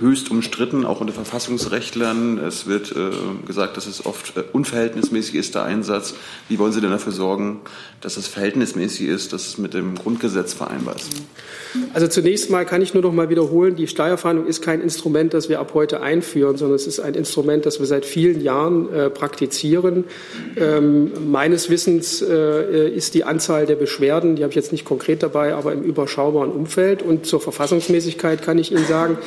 höchst umstritten, auch unter Verfassungsrechtlern. Es wird äh, gesagt, dass es oft äh, unverhältnismäßig ist, der Einsatz. Wie wollen Sie denn dafür sorgen, dass es verhältnismäßig ist, dass es mit dem Grundgesetz vereinbar ist? Also zunächst mal kann ich nur noch mal wiederholen, die Steuerfahndung ist kein Instrument, das wir ab heute einführen, sondern es ist ein Instrument, das wir seit vielen Jahren äh, praktizieren. Ähm, meines Wissens äh, ist die Anzahl der Beschwerden, die habe ich jetzt nicht konkret dabei, aber im überschaubaren Umfeld. Und zur Verfassungsmäßigkeit kann ich Ihnen sagen,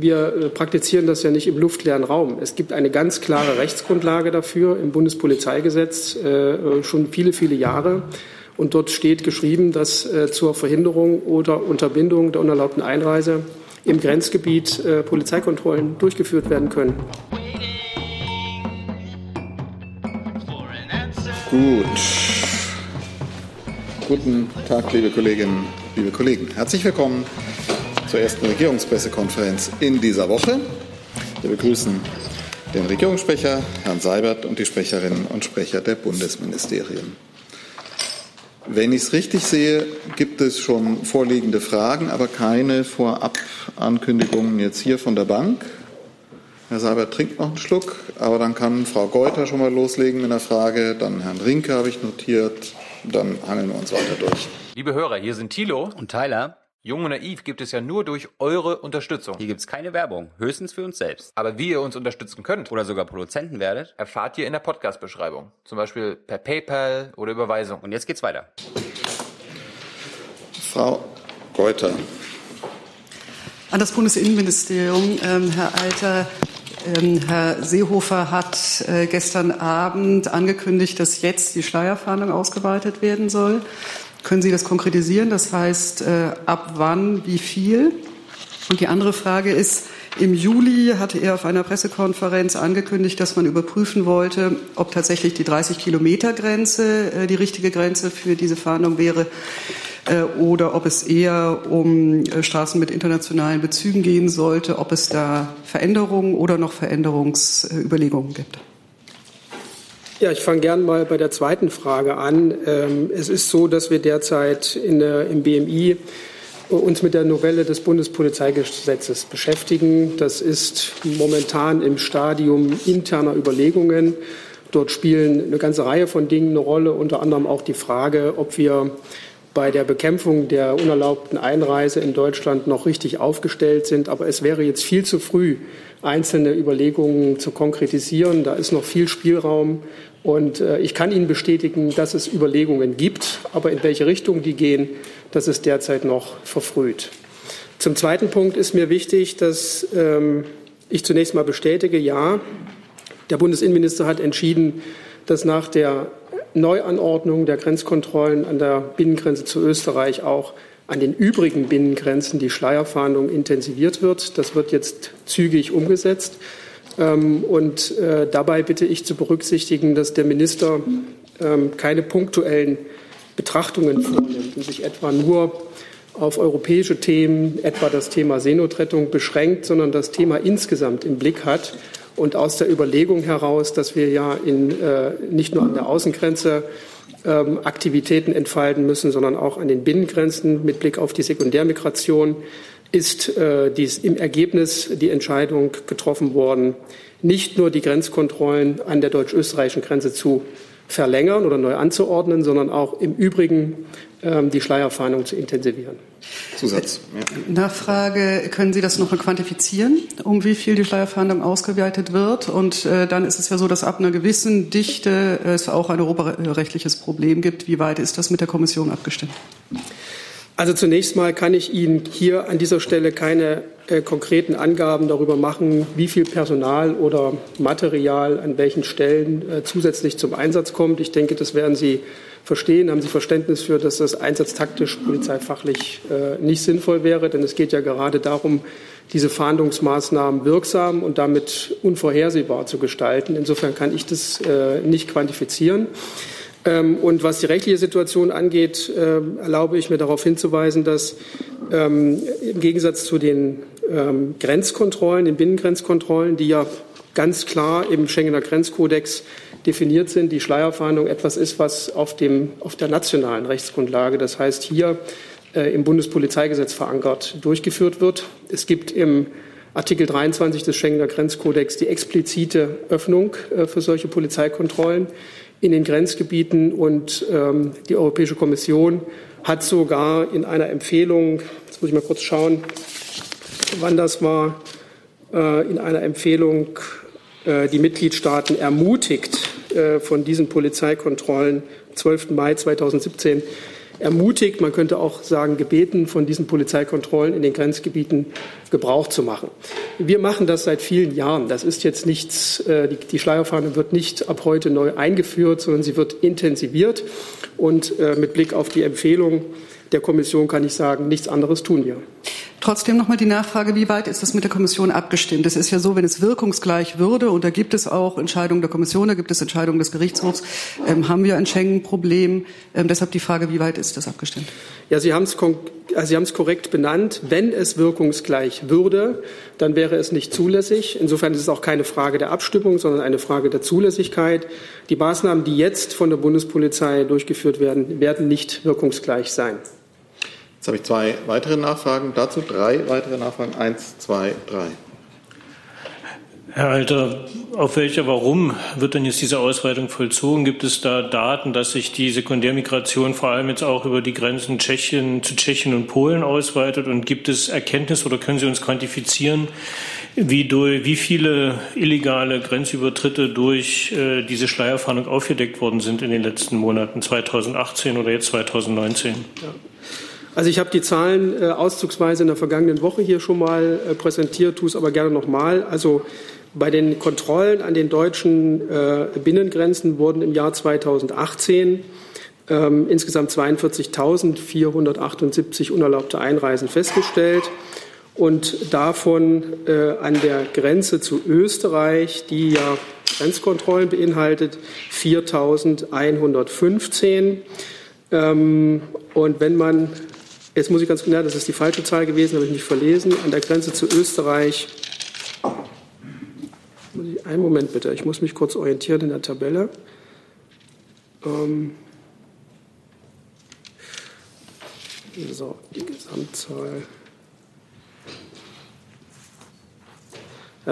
wir äh, praktizieren das ja nicht im luftleeren Raum. Es gibt eine ganz klare Rechtsgrundlage dafür im Bundespolizeigesetz äh, schon viele, viele Jahre. Und dort steht geschrieben, dass äh, zur Verhinderung oder Unterbindung der unerlaubten Einreise im Grenzgebiet äh, Polizeikontrollen durchgeführt werden können. Gut. Guten Tag, liebe Kolleginnen, liebe Kollegen. Herzlich willkommen zur ersten Regierungspressekonferenz in dieser Woche. Wir begrüßen den Regierungssprecher, Herrn Seibert, und die Sprecherinnen und Sprecher der Bundesministerien. Wenn ich es richtig sehe, gibt es schon vorliegende Fragen, aber keine Vorabankündigungen jetzt hier von der Bank. Herr Seibert trinkt noch einen Schluck, aber dann kann Frau Geuter schon mal loslegen mit einer Frage. Dann Herrn Rinke habe ich notiert. Dann hangeln wir uns weiter durch. Liebe Hörer, hier sind Thilo und Tyler. Jung und Naiv gibt es ja nur durch eure Unterstützung. Hier gibt es keine Werbung, höchstens für uns selbst. Aber wie ihr uns unterstützen könnt oder sogar Produzenten werdet, erfahrt ihr in der Podcast-Beschreibung. Zum Beispiel per PayPal oder Überweisung. Und jetzt geht's weiter. Frau Geuter. An das Bundesinnenministerium, ähm, Herr Alter. Ähm, Herr Seehofer hat äh, gestern Abend angekündigt, dass jetzt die Schleierfahndung ausgeweitet werden soll. Können Sie das konkretisieren? Das heißt, äh, ab wann, wie viel? Und die andere Frage ist, im Juli hatte er auf einer Pressekonferenz angekündigt, dass man überprüfen wollte, ob tatsächlich die 30 Kilometer Grenze äh, die richtige Grenze für diese Fahndung wäre äh, oder ob es eher um Straßen mit internationalen Bezügen gehen sollte, ob es da Veränderungen oder noch Veränderungsüberlegungen gibt. Ja, ich fange gern mal bei der zweiten Frage an. Ähm, es ist so, dass wir derzeit in der, im BMI uns mit der Novelle des Bundespolizeigesetzes beschäftigen. Das ist momentan im Stadium interner Überlegungen. Dort spielen eine ganze Reihe von Dingen eine Rolle, unter anderem auch die Frage, ob wir bei der Bekämpfung der unerlaubten Einreise in Deutschland noch richtig aufgestellt sind. Aber es wäre jetzt viel zu früh, einzelne Überlegungen zu konkretisieren. Da ist noch viel Spielraum. Und äh, ich kann Ihnen bestätigen, dass es Überlegungen gibt, aber in welche Richtung die gehen, das ist derzeit noch verfrüht. Zum zweiten Punkt ist mir wichtig, dass ähm, ich zunächst mal bestätige, ja, der Bundesinnenminister hat entschieden, dass nach der Neuanordnung der Grenzkontrollen an der Binnengrenze zu Österreich auch an den übrigen Binnengrenzen die Schleierfahndung intensiviert wird. Das wird jetzt zügig umgesetzt. Ähm, und äh, dabei bitte ich zu berücksichtigen, dass der Minister ähm, keine punktuellen Betrachtungen vornimmt und sich etwa nur auf europäische Themen, etwa das Thema Seenotrettung, beschränkt, sondern das Thema insgesamt im Blick hat und aus der Überlegung heraus, dass wir ja in, äh, nicht nur an der Außengrenze ähm, Aktivitäten entfalten müssen, sondern auch an den Binnengrenzen mit Blick auf die Sekundärmigration, ist äh, dies im Ergebnis die Entscheidung getroffen worden, nicht nur die Grenzkontrollen an der deutsch-österreichischen Grenze zu verlängern oder neu anzuordnen, sondern auch im Übrigen ähm, die Schleierfahndung zu intensivieren. Zusatz. Ja. Nachfrage, können Sie das noch mal quantifizieren, um wie viel die Schleierfahndung ausgeweitet wird? Und äh, dann ist es ja so, dass ab einer gewissen Dichte es auch ein europarechtliches Problem gibt. Wie weit ist das mit der Kommission abgestimmt? Also zunächst mal kann ich Ihnen hier an dieser Stelle keine äh, konkreten Angaben darüber machen, wie viel Personal oder Material an welchen Stellen äh, zusätzlich zum Einsatz kommt. Ich denke, das werden Sie verstehen. Haben Sie Verständnis für, dass das einsatztaktisch polizeifachlich äh, nicht sinnvoll wäre? Denn es geht ja gerade darum, diese Fahndungsmaßnahmen wirksam und damit unvorhersehbar zu gestalten. Insofern kann ich das äh, nicht quantifizieren. Ähm, und was die rechtliche Situation angeht, äh, erlaube ich mir darauf hinzuweisen, dass ähm, im Gegensatz zu den ähm, Grenzkontrollen, den Binnengrenzkontrollen, die ja ganz klar im Schengener Grenzkodex definiert sind, die Schleierfahndung etwas ist, was auf, dem, auf der nationalen Rechtsgrundlage, das heißt hier äh, im Bundespolizeigesetz verankert, durchgeführt wird. Es gibt im Artikel 23 des Schengener Grenzkodex die explizite Öffnung äh, für solche Polizeikontrollen in den Grenzgebieten. Und ähm, die Europäische Kommission hat sogar in einer Empfehlung, jetzt muss ich mal kurz schauen, wann das war, äh, in einer Empfehlung äh, die Mitgliedstaaten ermutigt, äh, von diesen Polizeikontrollen 12. Mai 2017 ermutigt, man könnte auch sagen gebeten, von diesen Polizeikontrollen in den Grenzgebieten Gebrauch zu machen. Wir machen das seit vielen Jahren. Das ist jetzt nichts, die, die Schleierfahne wird nicht ab heute neu eingeführt, sondern sie wird intensiviert. Und mit Blick auf die Empfehlung der Kommission kann ich sagen, nichts anderes tun wir. Trotzdem noch mal die Nachfrage, wie weit ist das mit der Kommission abgestimmt? Es ist ja so, wenn es wirkungsgleich würde, und da gibt es auch Entscheidungen der Kommission, da gibt es Entscheidungen des Gerichtshofs, ähm, haben wir ein Schengen-Problem. Ähm, deshalb die Frage, wie weit ist das abgestimmt? Ja, Sie haben es also Sie haben es korrekt benannt. Wenn es wirkungsgleich würde, dann wäre es nicht zulässig. Insofern ist es auch keine Frage der Abstimmung, sondern eine Frage der Zulässigkeit. Die Maßnahmen, die jetzt von der Bundespolizei durchgeführt werden, werden nicht wirkungsgleich sein. Jetzt habe ich zwei weitere Nachfragen. Dazu drei weitere Nachfragen. Eins, zwei, drei. Herr Alter, auf welcher, warum wird denn jetzt diese Ausweitung vollzogen? Gibt es da Daten, dass sich die Sekundärmigration vor allem jetzt auch über die Grenzen Tschechien, zu Tschechien und Polen ausweitet? Und gibt es Erkenntnisse oder können Sie uns quantifizieren, wie, durch, wie viele illegale Grenzübertritte durch äh, diese Schleierfahndung aufgedeckt worden sind in den letzten Monaten, 2018 oder jetzt 2019? Ja. Also ich habe die Zahlen äh, auszugsweise in der vergangenen Woche hier schon mal äh, präsentiert, tue es aber gerne nochmal. Also bei den Kontrollen an den deutschen äh, Binnengrenzen wurden im Jahr 2018 ähm, insgesamt 42.478 unerlaubte Einreisen festgestellt und davon äh, an der Grenze zu Österreich, die ja Grenzkontrollen beinhaltet, 4.115. Ähm, und wenn man Jetzt muss ich ganz genau, das ist die falsche Zahl gewesen, habe ich nicht verlesen. An der Grenze zu Österreich. Einen Moment bitte, ich muss mich kurz orientieren in der Tabelle. Ähm so, die Gesamtzahl.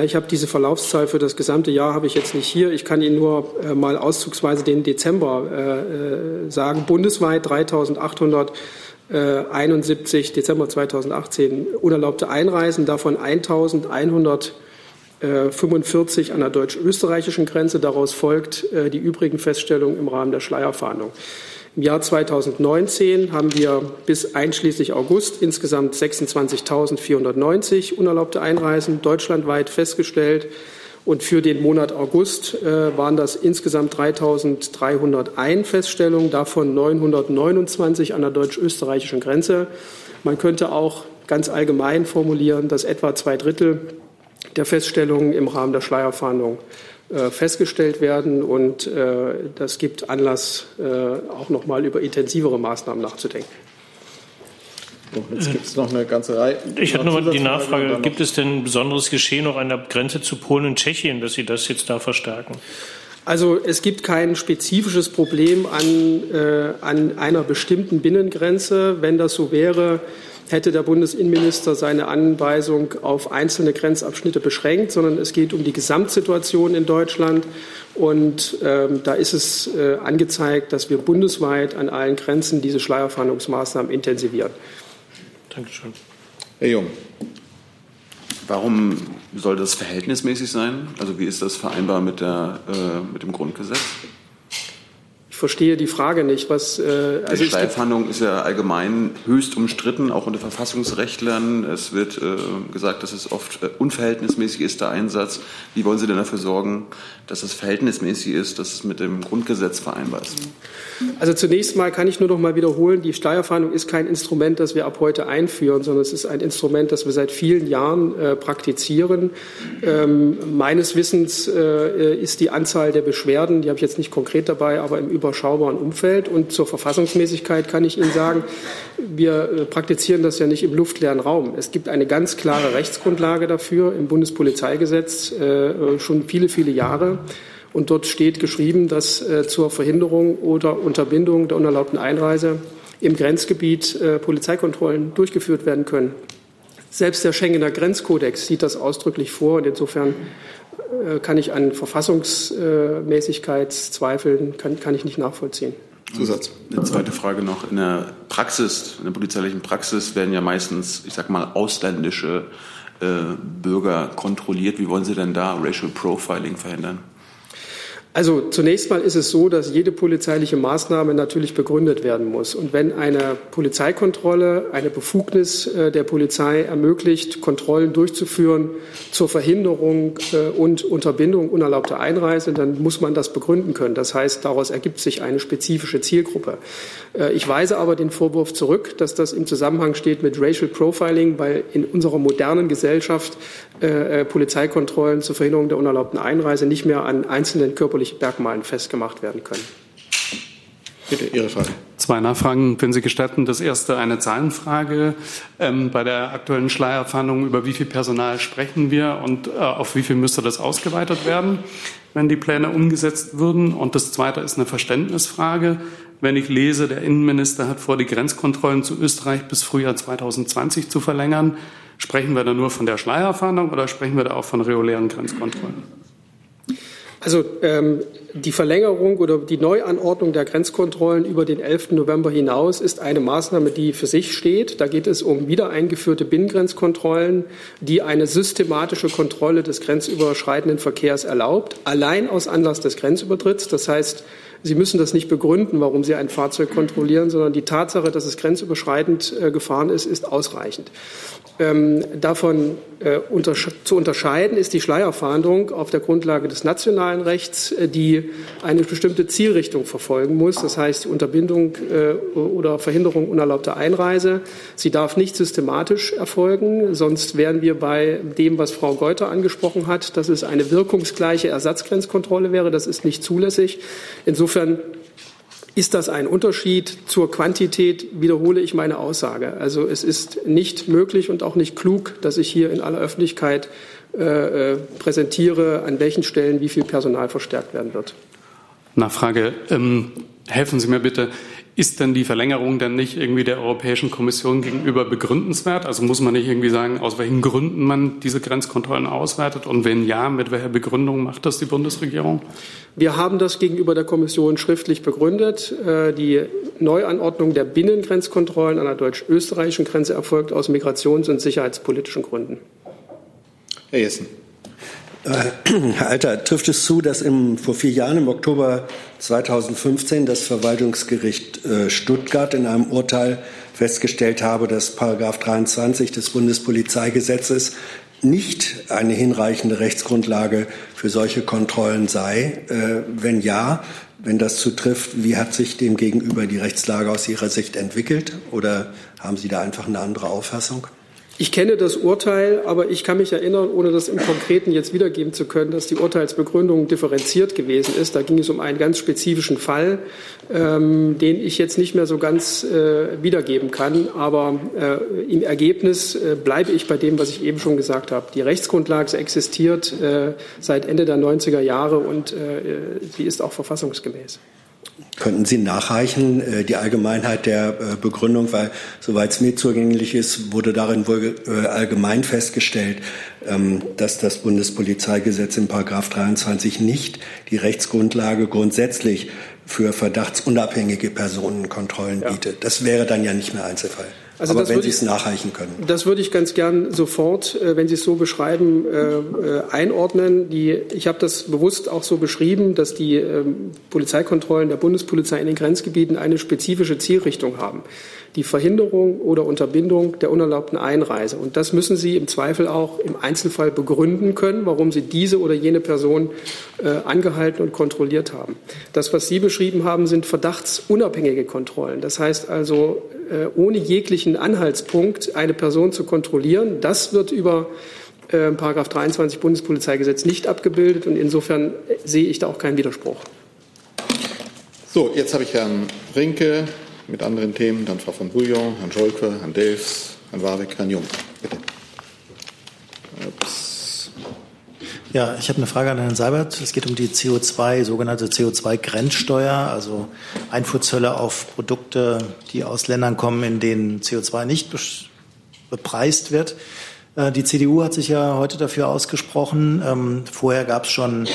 Ich habe diese Verlaufszahl für das gesamte Jahr habe ich jetzt nicht hier. Ich kann Ihnen nur äh, mal auszugsweise den Dezember äh, äh sagen. Bundesweit 3.800 71 Dezember 2018 unerlaubte Einreisen, davon 1145 an der deutsch-österreichischen Grenze. Daraus folgt äh, die übrigen Feststellungen im Rahmen der Schleierfahndung. Im Jahr 2019 haben wir bis einschließlich August insgesamt 26.490 unerlaubte Einreisen deutschlandweit festgestellt. Und für den Monat August äh, waren das insgesamt 3.301 Feststellungen, davon 929 an der deutsch-österreichischen Grenze. Man könnte auch ganz allgemein formulieren, dass etwa zwei Drittel der Feststellungen im Rahmen der Schleierfahndung äh, festgestellt werden. Und äh, das gibt Anlass, äh, auch noch mal über intensivere Maßnahmen nachzudenken. Jetzt gibt es noch eine ganze Reihe. Ich habe nur die Nachfrage, gibt es denn ein besonderes Geschehen auch an der Grenze zu Polen und Tschechien, dass Sie das jetzt da verstärken? Also es gibt kein spezifisches Problem an, äh, an einer bestimmten Binnengrenze. Wenn das so wäre, hätte der Bundesinnenminister seine Anweisung auf einzelne Grenzabschnitte beschränkt, sondern es geht um die Gesamtsituation in Deutschland. Und ähm, da ist es äh, angezeigt, dass wir bundesweit an allen Grenzen diese Schleierfahndungsmaßnahmen intensivieren. Dankeschön. Herr Jung. Warum soll das verhältnismäßig sein? Also wie ist das vereinbar mit, der, äh, mit dem Grundgesetz? Ich verstehe die Frage nicht. Was, äh, also die Steilfahndung ist ja allgemein höchst umstritten, auch unter Verfassungsrechtlern. Es wird äh, gesagt, dass es oft äh, unverhältnismäßig ist, der Einsatz. Wie wollen Sie denn dafür sorgen, dass es verhältnismäßig ist, dass es mit dem Grundgesetz vereinbar ist? Also zunächst mal kann ich nur noch mal wiederholen, die Steuerfahndung ist kein Instrument, das wir ab heute einführen, sondern es ist ein Instrument, das wir seit vielen Jahren äh, praktizieren. Ähm, meines Wissens äh, ist die Anzahl der Beschwerden, die habe ich jetzt nicht konkret dabei, aber im überschaubaren Umfeld. Und zur Verfassungsmäßigkeit kann ich Ihnen sagen, wir äh, praktizieren das ja nicht im luftleeren Raum. Es gibt eine ganz klare Rechtsgrundlage dafür im Bundespolizeigesetz äh, schon viele, viele Jahre. Und dort steht geschrieben, dass äh, zur Verhinderung oder Unterbindung der unerlaubten Einreise im Grenzgebiet äh, Polizeikontrollen durchgeführt werden können. Selbst der Schengener Grenzkodex sieht das ausdrücklich vor und insofern äh, kann ich an Verfassungsmäßigkeitszweifeln kann, kann ich nicht nachvollziehen. Zusatz. Eine zweite Frage noch. In der Praxis, in der polizeilichen Praxis werden ja meistens, ich sag mal, ausländische äh, Bürger kontrolliert. Wie wollen Sie denn da Racial Profiling verhindern? Also zunächst mal ist es so, dass jede polizeiliche Maßnahme natürlich begründet werden muss. Und wenn eine Polizeikontrolle eine Befugnis äh, der Polizei ermöglicht, Kontrollen durchzuführen zur Verhinderung äh, und Unterbindung unerlaubter Einreise, dann muss man das begründen können. Das heißt, daraus ergibt sich eine spezifische Zielgruppe. Äh, ich weise aber den Vorwurf zurück, dass das im Zusammenhang steht mit Racial Profiling, weil in unserer modernen Gesellschaft Polizeikontrollen zur Verhinderung der unerlaubten Einreise nicht mehr an einzelnen körperlichen Merkmalen festgemacht werden können. Bitte, Ihre Frage. Zwei Nachfragen, wenn Sie gestatten. Das erste eine Zahlenfrage. Ähm, bei der aktuellen Schleierfahndung, über wie viel Personal sprechen wir und äh, auf wie viel müsste das ausgeweitet werden, wenn die Pläne umgesetzt würden? Und das zweite ist eine Verständnisfrage. Wenn ich lese, der Innenminister hat vor, die Grenzkontrollen zu Österreich bis Frühjahr 2020 zu verlängern, sprechen wir da nur von der Schleierfahndung oder sprechen wir da auch von regulären Grenzkontrollen? Also ähm, die Verlängerung oder die Neuanordnung der Grenzkontrollen über den 11. November hinaus ist eine Maßnahme, die für sich steht. Da geht es um wieder eingeführte Binnengrenzkontrollen, die eine systematische Kontrolle des grenzüberschreitenden Verkehrs erlaubt, allein aus Anlass des Grenzübertritts. Das heißt, Sie müssen das nicht begründen, warum Sie ein Fahrzeug kontrollieren, sondern die Tatsache, dass es grenzüberschreitend äh, gefahren ist, ist ausreichend. Ähm, davon äh, untersche zu unterscheiden ist die Schleierfahndung auf der Grundlage des nationalen Rechts, äh, die eine bestimmte Zielrichtung verfolgen muss. Das heißt, die Unterbindung äh, oder Verhinderung unerlaubter Einreise. Sie darf nicht systematisch erfolgen, sonst wären wir bei dem, was Frau Geuter angesprochen hat, dass es eine wirkungsgleiche Ersatzgrenzkontrolle wäre. Das ist nicht zulässig. Insofern ist das ein Unterschied zur Quantität? Wiederhole ich meine Aussage. Also es ist nicht möglich und auch nicht klug, dass ich hier in aller Öffentlichkeit äh, äh präsentiere, an welchen Stellen wie viel Personal verstärkt werden wird. Nachfrage. Ähm, helfen Sie mir bitte. Ist denn die Verlängerung dann nicht irgendwie der Europäischen Kommission gegenüber begründenswert? Also muss man nicht irgendwie sagen, aus welchen Gründen man diese Grenzkontrollen ausweitet? Und wenn ja, mit welcher Begründung macht das die Bundesregierung? Wir haben das gegenüber der Kommission schriftlich begründet. Äh, die Neuanordnung der Binnengrenzkontrollen an der deutsch-österreichischen Grenze erfolgt aus migrations- und sicherheitspolitischen Gründen. Herr Jessen. Äh, Herr Alter, trifft es zu, dass im, vor vier Jahren im Oktober 2015 das Verwaltungsgericht äh, Stuttgart in einem Urteil festgestellt habe, dass Paragraph 23 des Bundespolizeigesetzes nicht eine hinreichende Rechtsgrundlage für solche Kontrollen sei? Äh, wenn ja, wenn das zutrifft, wie hat sich demgegenüber die Rechtslage aus Ihrer Sicht entwickelt? Oder haben Sie da einfach eine andere Auffassung? Ich kenne das Urteil, aber ich kann mich erinnern, ohne das im Konkreten jetzt wiedergeben zu können, dass die Urteilsbegründung differenziert gewesen ist. Da ging es um einen ganz spezifischen Fall, ähm, den ich jetzt nicht mehr so ganz äh, wiedergeben kann. Aber äh, im Ergebnis äh, bleibe ich bei dem, was ich eben schon gesagt habe. Die Rechtsgrundlage existiert äh, seit Ende der 90er Jahre und äh, sie ist auch verfassungsgemäß. Könnten Sie nachreichen, äh, die Allgemeinheit der äh, Begründung, weil soweit es mir zugänglich ist, wurde darin wohl äh, allgemein festgestellt, ähm, dass das Bundespolizeigesetz in Paragraph 23 nicht die Rechtsgrundlage grundsätzlich für verdachtsunabhängige Personenkontrollen bietet. Das wäre dann ja nicht mehr Einzelfall. Also Aber wenn Sie es nachreichen können. Das würde ich ganz gern sofort, äh, wenn Sie es so beschreiben, äh, äh, einordnen. Die, ich habe das bewusst auch so beschrieben, dass die ähm, Polizeikontrollen der Bundespolizei in den Grenzgebieten eine spezifische Zielrichtung haben. Die Verhinderung oder Unterbindung der unerlaubten Einreise. Und das müssen Sie im Zweifel auch im Einzelfall begründen können, warum Sie diese oder jene Person angehalten und kontrolliert haben. Das, was Sie beschrieben haben, sind verdachtsunabhängige Kontrollen. Das heißt also, ohne jegliche möglichen Anhaltspunkt, eine Person zu kontrollieren. Das wird über äh, 23 Bundespolizeigesetz nicht abgebildet und insofern sehe ich da auch keinen Widerspruch. So, jetzt habe ich Herrn Rinke mit anderen Themen, dann Frau von Bouillon, Herrn Scholke, Herrn Delfs, Herrn Warwick, Herrn Jung. Bitte. Ja, ich habe eine Frage an Herrn Seibert. Es geht um die CO2, sogenannte CO2-Grenzsteuer, also Einfuhrzölle auf Produkte, die aus Ländern kommen, in denen CO2 nicht bepreist wird. Äh, die CDU hat sich ja heute dafür ausgesprochen. Ähm, vorher gab es schon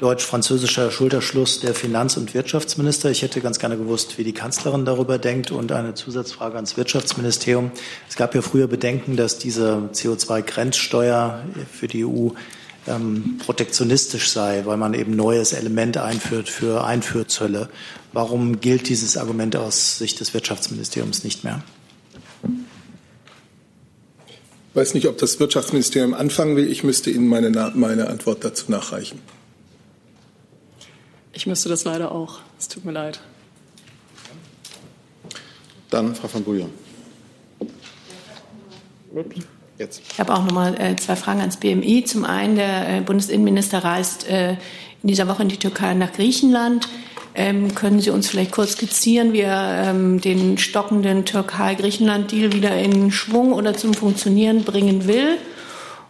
deutsch-französischer Schulterschluss der Finanz- und Wirtschaftsminister. Ich hätte ganz gerne gewusst, wie die Kanzlerin darüber denkt und eine Zusatzfrage ans Wirtschaftsministerium. Es gab ja früher Bedenken, dass diese CO2-Grenzsteuer für die EU ähm, protektionistisch sei, weil man eben neues Element einführt für Einfuhrzölle. Warum gilt dieses Argument aus Sicht des Wirtschaftsministeriums nicht mehr? Ich weiß nicht, ob das Wirtschaftsministerium anfangen will. Ich müsste Ihnen meine, meine Antwort dazu nachreichen. Ich müsste das leider auch. Es tut mir leid. Dann Frau von Bouillon. Jetzt. Ich habe auch noch mal äh, zwei Fragen ans BMI. Zum einen, der äh, Bundesinnenminister reist äh, in dieser Woche in die Türkei nach Griechenland. Ähm, können Sie uns vielleicht kurz skizzieren, wie er ähm, den stockenden Türkei-Griechenland-Deal wieder in Schwung oder zum Funktionieren bringen will?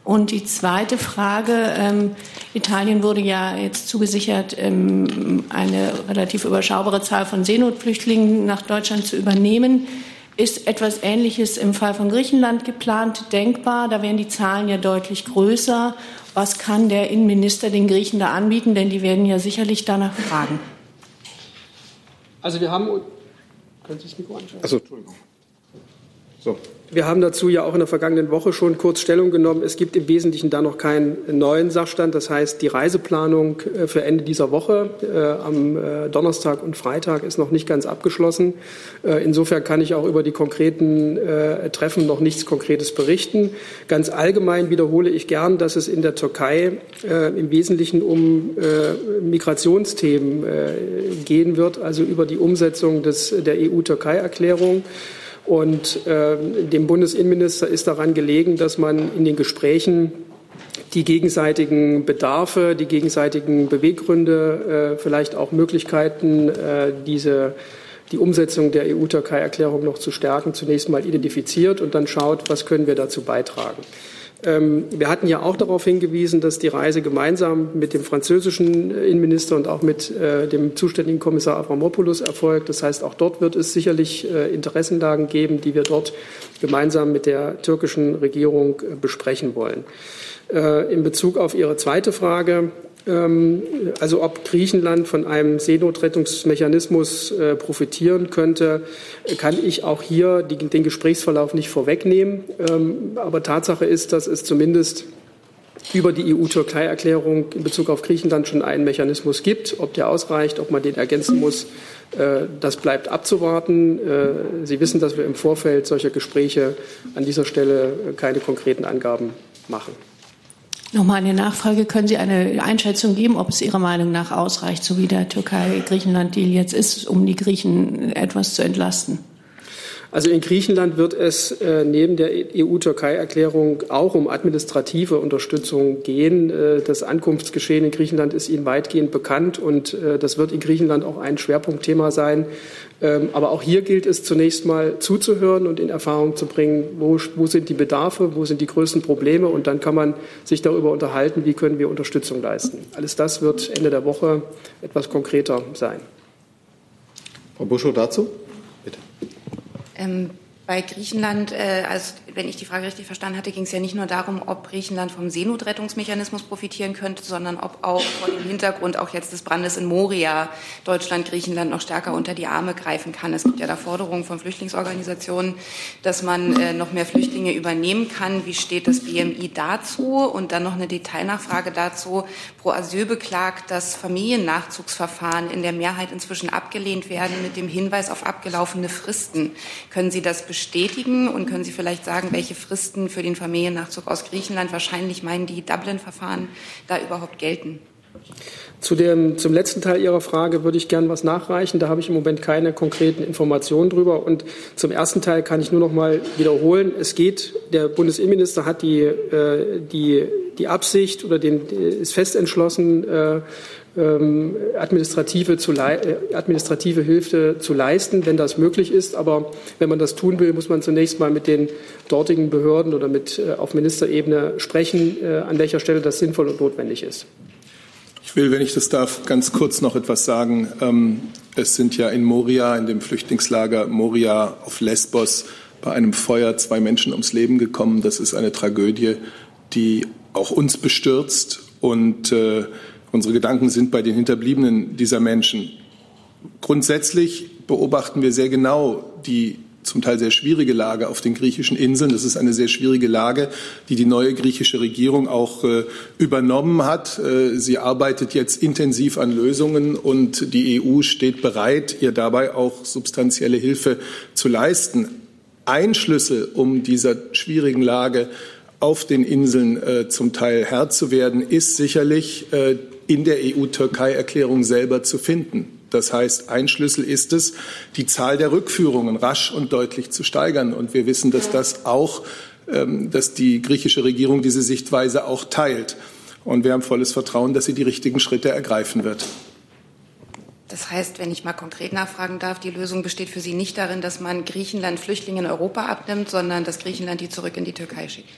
Und die zweite Frage, ähm, Italien wurde ja jetzt zugesichert, ähm, eine relativ überschaubare Zahl von Seenotflüchtlingen nach Deutschland zu übernehmen. Ist etwas Ähnliches im Fall von Griechenland geplant, denkbar? Da wären die Zahlen ja deutlich größer. Was kann der Innenminister den Griechen da anbieten? Denn die werden ja sicherlich danach fragen. Also wir haben. Können Sie das Mikro anschauen? Achso, Entschuldigung. So. Wir haben dazu ja auch in der vergangenen Woche schon kurz Stellung genommen. Es gibt im Wesentlichen da noch keinen neuen Sachstand. Das heißt, die Reiseplanung äh, für Ende dieser Woche äh, am äh, Donnerstag und Freitag ist noch nicht ganz abgeschlossen. Äh, insofern kann ich auch über die konkreten äh, Treffen noch nichts Konkretes berichten. Ganz allgemein wiederhole ich gern, dass es in der Türkei im Wesentlichen um Migrationsthemen gehen wird, also über die Umsetzung des, der EU-Türkei-Erklärung. Und äh, dem Bundesinnenminister ist daran gelegen, dass man in den Gesprächen die gegenseitigen Bedarfe, die gegenseitigen Beweggründe, äh, vielleicht auch Möglichkeiten, äh, diese die Umsetzung der EU-Türkei-Erklärung noch zu stärken, zunächst mal identifiziert und dann schaut, was können wir dazu beitragen. Ähm, wir hatten ja auch darauf hingewiesen, dass die Reise gemeinsam mit dem französischen Innenminister und auch mit äh, dem zuständigen Kommissar Avramopoulos erfolgt. Das heißt, auch dort wird es sicherlich äh, Interessenlagen geben, die wir dort gemeinsam mit der türkischen Regierung äh, besprechen wollen. In Bezug auf Ihre zweite Frage also ob Griechenland von einem Seenotrettungsmechanismus äh, profitieren könnte, kann ich auch hier den Gesprächsverlauf nicht vorwegnehmen. Ähm, aber Tatsache ist, dass es zumindest über die EU-Türkei-Erklärung in Bezug auf Griechenland schon einen Mechanismus gibt. Ob der ausreicht, ob man den ergänzen muss, äh, das bleibt abzuwarten. Äh, Sie wissen, dass wir im Vorfeld solcher Gespräche an dieser Stelle keine konkreten Angaben machen. Nochmal eine Nachfrage. Können Sie eine Einschätzung geben, ob es Ihrer Meinung nach ausreicht, so wie der Türkei-Griechenland-Deal jetzt ist, um die Griechen etwas zu entlasten? Also in Griechenland wird es äh, neben der EU-Türkei-Erklärung auch um administrative Unterstützung gehen. Äh, das Ankunftsgeschehen in Griechenland ist Ihnen weitgehend bekannt und äh, das wird in Griechenland auch ein Schwerpunktthema sein. Ähm, aber auch hier gilt es zunächst mal zuzuhören und in Erfahrung zu bringen, wo, wo sind die Bedarfe, wo sind die größten Probleme und dann kann man sich darüber unterhalten, wie können wir Unterstützung leisten. Alles das wird Ende der Woche etwas konkreter sein. Frau Buschow dazu? Ähm, bei Griechenland, äh, also wenn ich die Frage richtig verstanden hatte, ging es ja nicht nur darum, ob Griechenland vom Seenotrettungsmechanismus profitieren könnte, sondern ob auch vor dem Hintergrund auch jetzt des Brandes in Moria Deutschland Griechenland noch stärker unter die Arme greifen kann. Es gibt ja da Forderungen von Flüchtlingsorganisationen, dass man äh, noch mehr Flüchtlinge übernehmen kann. Wie steht das BMI dazu? Und dann noch eine Detailnachfrage dazu. Pro Asyl beklagt, dass Familiennachzugsverfahren in der Mehrheit inzwischen abgelehnt werden mit dem Hinweis auf abgelaufene Fristen. Können Sie das bestätigen und können Sie vielleicht sagen, welche Fristen für den Familiennachzug aus Griechenland wahrscheinlich meinen die Dublin-Verfahren da überhaupt gelten? Zu dem, zum letzten Teil Ihrer Frage würde ich gerne was nachreichen. Da habe ich im Moment keine konkreten Informationen drüber. Und zum ersten Teil kann ich nur noch mal wiederholen. Es geht, der Bundesinnenminister hat die, äh, die, die Absicht oder den, ist fest entschlossen, äh, ähm, administrative, zu, äh, administrative Hilfe zu leisten, wenn das möglich ist. Aber wenn man das tun will, muss man zunächst mal mit den dortigen Behörden oder mit, äh, auf Ministerebene sprechen, äh, an welcher Stelle das sinnvoll und notwendig ist. Ich will, wenn ich das darf, ganz kurz noch etwas sagen. Ähm, es sind ja in Moria, in dem Flüchtlingslager Moria auf Lesbos, bei einem Feuer zwei Menschen ums Leben gekommen. Das ist eine Tragödie, die auch uns bestürzt. Und äh, unsere Gedanken sind bei den Hinterbliebenen dieser Menschen. Grundsätzlich beobachten wir sehr genau die zum Teil sehr schwierige Lage auf den griechischen Inseln. Das ist eine sehr schwierige Lage, die die neue griechische Regierung auch äh, übernommen hat. Äh, sie arbeitet jetzt intensiv an Lösungen und die EU steht bereit, ihr dabei auch substanzielle Hilfe zu leisten. Ein Schlüssel, um dieser schwierigen Lage auf den Inseln äh, zum Teil Herr zu werden, ist sicherlich äh, in der EU-Türkei-Erklärung selber zu finden. Das heißt, ein Schlüssel ist es, die Zahl der Rückführungen rasch und deutlich zu steigern. Und wir wissen, dass das auch, ähm, dass die griechische Regierung diese Sichtweise auch teilt. Und wir haben volles Vertrauen, dass sie die richtigen Schritte ergreifen wird. Das heißt, wenn ich mal konkret nachfragen darf, die Lösung besteht für Sie nicht darin, dass man Griechenland Flüchtlinge in Europa abnimmt, sondern dass Griechenland die zurück in die Türkei schickt.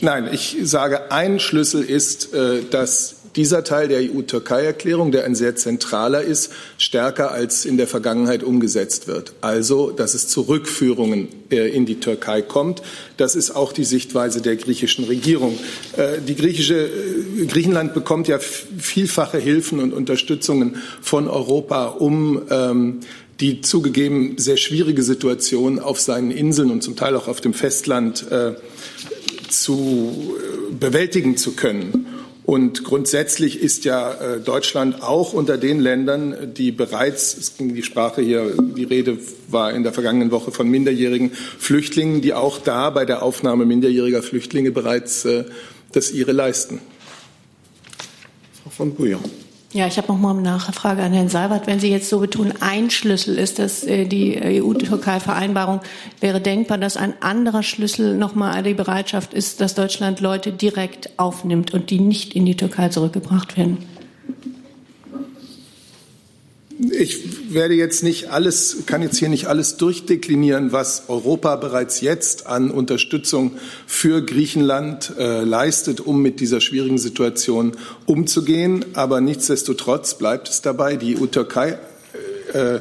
Nein, ich sage, ein Schlüssel ist, äh, dass dieser Teil der EU-Türkei-Erklärung, der ein sehr zentraler ist, stärker als in der Vergangenheit umgesetzt wird. Also, dass es zu Rückführungen äh, in die Türkei kommt. Das ist auch die Sichtweise der griechischen Regierung. Äh, die griechische, äh, Griechenland bekommt ja vielfache Hilfen und Unterstützungen von Europa, um ähm, die zugegeben sehr schwierige Situation auf seinen Inseln und zum Teil auch auf dem Festland zu bewältigen zu können. Und grundsätzlich ist ja äh, Deutschland auch unter den Ländern, die bereits, es ging die Sprache hier, die Rede war in der vergangenen Woche von minderjährigen Flüchtlingen, die auch da bei der Aufnahme minderjähriger Flüchtlinge bereits äh, das ihre leisten. Frau von Bouillon. Ja, ich habe noch mal eine Nachfrage an Herrn Seibert. Wenn Sie jetzt so betonen, ein Schlüssel ist, dass äh, die EU-Türkei-Vereinbarung wäre denkbar, dass ein anderer Schlüssel noch mal die Bereitschaft ist, dass Deutschland Leute direkt aufnimmt und die nicht in die Türkei zurückgebracht werden. Ich werde jetzt nicht alles, kann jetzt hier nicht alles durchdeklinieren, was Europa bereits jetzt an Unterstützung für Griechenland äh, leistet, um mit dieser schwierigen Situation umzugehen. Aber nichtsdestotrotz bleibt es dabei, die EU-Türkei äh,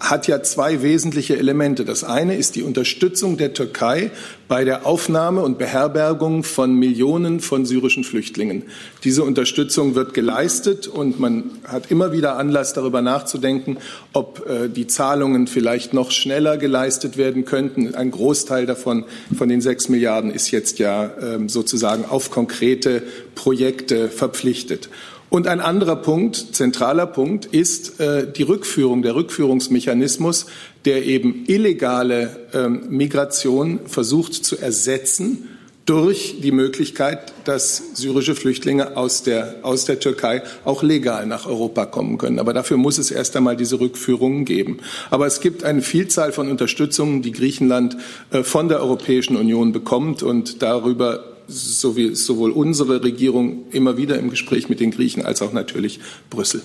hat ja zwei wesentliche Elemente. Das eine ist die Unterstützung der Türkei bei der Aufnahme und Beherbergung von Millionen von syrischen Flüchtlingen. Diese Unterstützung wird geleistet und man hat immer wieder Anlass darüber nachzudenken, ob äh, die Zahlungen vielleicht noch schneller geleistet werden könnten. Ein Großteil davon, von den sechs Milliarden, ist jetzt ja äh, sozusagen auf konkrete Projekte verpflichtet. Und ein anderer Punkt, zentraler Punkt, ist äh, die Rückführung, der Rückführungsmechanismus, der eben illegale ähm, Migration versucht zu ersetzen durch die Möglichkeit, dass syrische Flüchtlinge aus der, aus der Türkei auch legal nach Europa kommen können. Aber dafür muss es erst einmal diese Rückführungen geben. Aber es gibt eine Vielzahl von Unterstützungen, die Griechenland äh, von der Europäischen Union bekommt. Und darüber so wie sowohl unsere Regierung immer wieder im Gespräch mit den Griechen als auch natürlich Brüssel.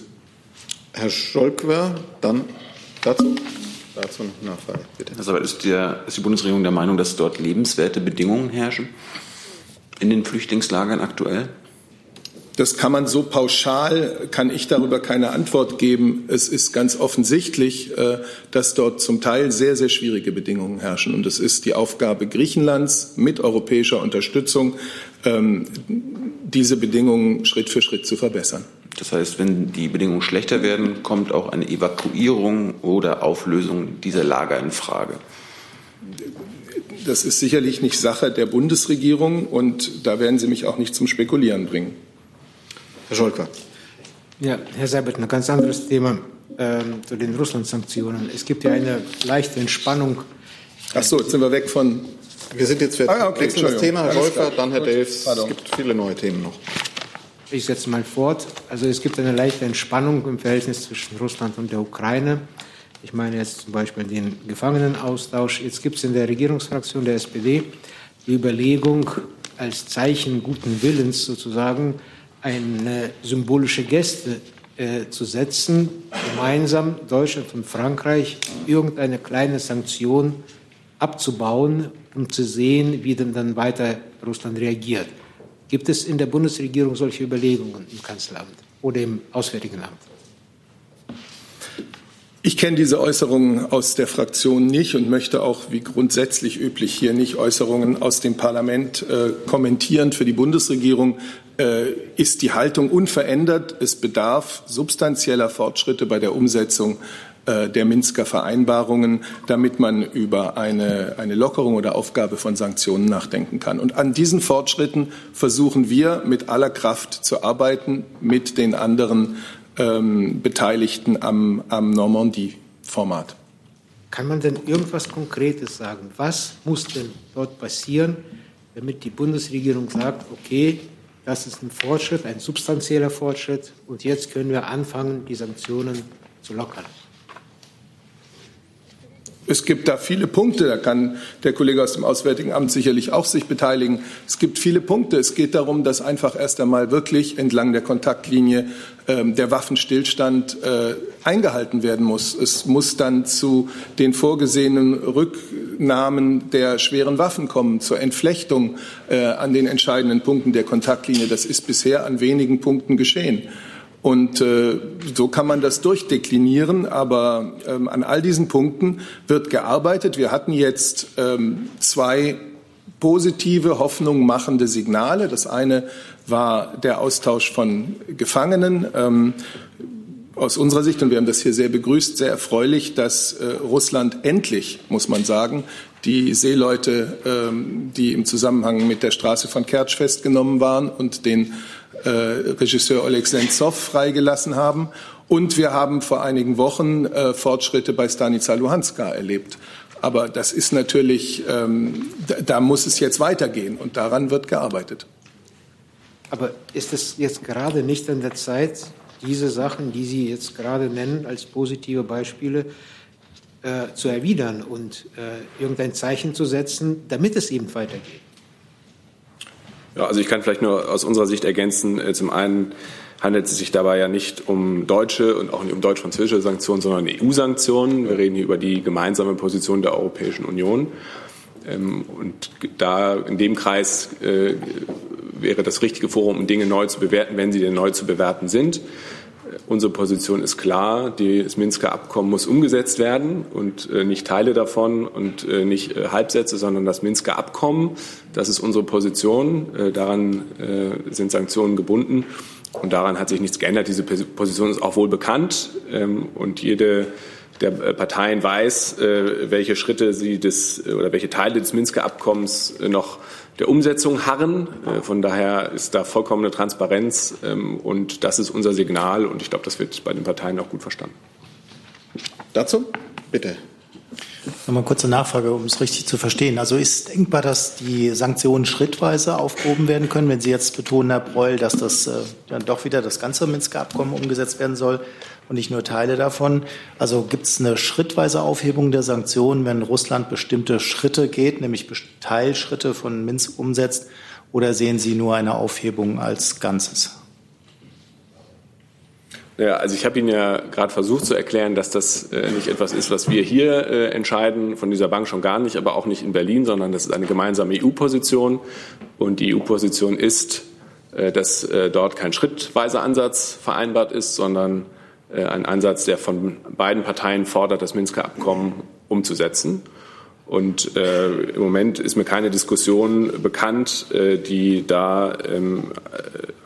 Herr Scholkwer, dann dazu. Dazu noch Nachfrage, bitte. Also ist, der, ist die Bundesregierung der Meinung, dass dort lebenswerte Bedingungen herrschen in den Flüchtlingslagern aktuell? Das kann man so pauschal, kann ich darüber keine Antwort geben. Es ist ganz offensichtlich, äh, dass dort zum Teil sehr, sehr schwierige Bedingungen herrschen. Und es ist die Aufgabe Griechenlands mit europäischer Unterstützung, ähm, diese Bedingungen Schritt für Schritt zu verbessern. Das heißt, wenn die Bedingungen schlechter werden, kommt auch eine Evakuierung oder Auflösung dieser Lager in Frage. Das ist sicherlich nicht Sache der Bundesregierung und da werden Sie mich auch nicht zum Spekulieren bringen. Herr Scholker. Ja, Herr Seibert, ein ganz anderes Thema ähm, zu den Russland-Sanktionen. Es gibt ja eine leichte Entspannung. Ach so, jetzt sind wir weg von. Wir sind jetzt fertig. Ah, okay, Wechseln das Thema, Herr Scholker, dann Herr Delfs. Es gibt viele neue Themen noch. Ich setze mal fort. Also es gibt eine leichte Entspannung im Verhältnis zwischen Russland und der Ukraine. Ich meine jetzt zum Beispiel den Gefangenenaustausch. Jetzt gibt es in der Regierungsfraktion der SPD die Überlegung, als Zeichen guten Willens sozusagen eine symbolische Geste äh, zu setzen, gemeinsam Deutschland und Frankreich irgendeine kleine Sanktion abzubauen, um zu sehen, wie denn dann weiter Russland reagiert. Gibt es in der Bundesregierung solche Überlegungen im Kanzleramt oder im Auswärtigen Amt? Ich kenne diese Äußerungen aus der Fraktion nicht und möchte auch, wie grundsätzlich üblich, hier nicht Äußerungen aus dem Parlament äh, kommentieren. Für die Bundesregierung äh, ist die Haltung unverändert. Es bedarf substanzieller Fortschritte bei der Umsetzung äh, der Minsker Vereinbarungen, damit man über eine, eine Lockerung oder Aufgabe von Sanktionen nachdenken kann. Und an diesen Fortschritten versuchen wir mit aller Kraft zu arbeiten mit den anderen ähm, Beteiligten am, am Normandie-Format. Kann man denn irgendwas Konkretes sagen? Was muss denn dort passieren, damit die Bundesregierung sagt, okay, das ist ein Fortschritt, ein substanzieller Fortschritt und jetzt können wir anfangen, die Sanktionen zu lockern? Es gibt da viele Punkte, da kann der Kollege aus dem Auswärtigen Amt sicherlich auch sich beteiligen. Es gibt viele Punkte. Es geht darum, dass einfach erst einmal wirklich entlang der Kontaktlinie ähm, der Waffenstillstand äh, eingehalten werden muss. Es muss dann zu den vorgesehenen Rücknahmen der schweren Waffen kommen, zur Entflechtung äh, an den entscheidenden Punkten der Kontaktlinie. Das ist bisher an wenigen Punkten geschehen. Und äh, so kann man das durchdeklinieren. Aber ähm, an all diesen Punkten wird gearbeitet. Wir hatten jetzt ähm, zwei positive, Hoffnung machende Signale. Das eine war der Austausch von Gefangenen. Ähm, aus unserer Sicht, und wir haben das hier sehr begrüßt, sehr erfreulich, dass äh, Russland endlich, muss man sagen, die Seeleute, ähm, die im Zusammenhang mit der Straße von Kertsch festgenommen waren und den äh, Regisseur Oleg Sentsov freigelassen haben. Und wir haben vor einigen Wochen äh, Fortschritte bei Stanica Luhanska erlebt. Aber das ist natürlich, ähm, da, da muss es jetzt weitergehen und daran wird gearbeitet. Aber ist es jetzt gerade nicht an der Zeit, diese Sachen, die Sie jetzt gerade nennen als positive Beispiele, äh, zu erwidern und äh, irgendein Zeichen zu setzen, damit es eben weitergeht? Ja, also ich kann vielleicht nur aus unserer Sicht ergänzen, äh, zum einen handelt es sich dabei ja nicht um deutsche und auch nicht um deutsch-französische Sanktionen, sondern EU-Sanktionen. Wir reden hier über die gemeinsame Position der Europäischen Union. Ähm, und da in dem Kreis äh, wäre das richtige Forum, um Dinge neu zu bewerten, wenn sie denn neu zu bewerten sind. Unsere Position ist klar, das Minsker Abkommen muss umgesetzt werden und äh, nicht Teile davon und äh, nicht äh, Halbsätze, sondern das Minsker Abkommen. Das ist unsere Position. Daran sind Sanktionen gebunden und daran hat sich nichts geändert. Diese Position ist auch wohl bekannt ähm, und jede der Parteien weiß, welche Schritte sie des oder welche Teile des Minsker Abkommens noch der Umsetzung harren. Äh, von daher ist da vollkommene Transparenz ähm, und das ist unser Signal und ich glaube, das wird bei den Parteien auch gut verstanden. Dazu bitte. Nochmal eine kurze Nachfrage, um es richtig zu verstehen. Also ist denkbar, dass die Sanktionen schrittweise aufgehoben werden können, wenn Sie jetzt betonen, Herr Breul, dass das äh, dann doch wieder das ganze Minsker Abkommen umgesetzt werden soll? Und nicht nur Teile davon. Also gibt es eine schrittweise Aufhebung der Sanktionen, wenn Russland bestimmte Schritte geht, nämlich Teilschritte von Minsk umsetzt, oder sehen Sie nur eine Aufhebung als Ganzes? Ja, also ich habe Ihnen ja gerade versucht zu erklären, dass das äh, nicht etwas ist, was wir hier äh, entscheiden, von dieser Bank schon gar nicht, aber auch nicht in Berlin, sondern das ist eine gemeinsame EU-Position. Und die EU-Position ist, äh, dass äh, dort kein schrittweiser Ansatz vereinbart ist, sondern ein Ansatz, der von beiden Parteien fordert, das Minsker Abkommen umzusetzen. Und äh, im Moment ist mir keine Diskussion bekannt, äh, die da ähm,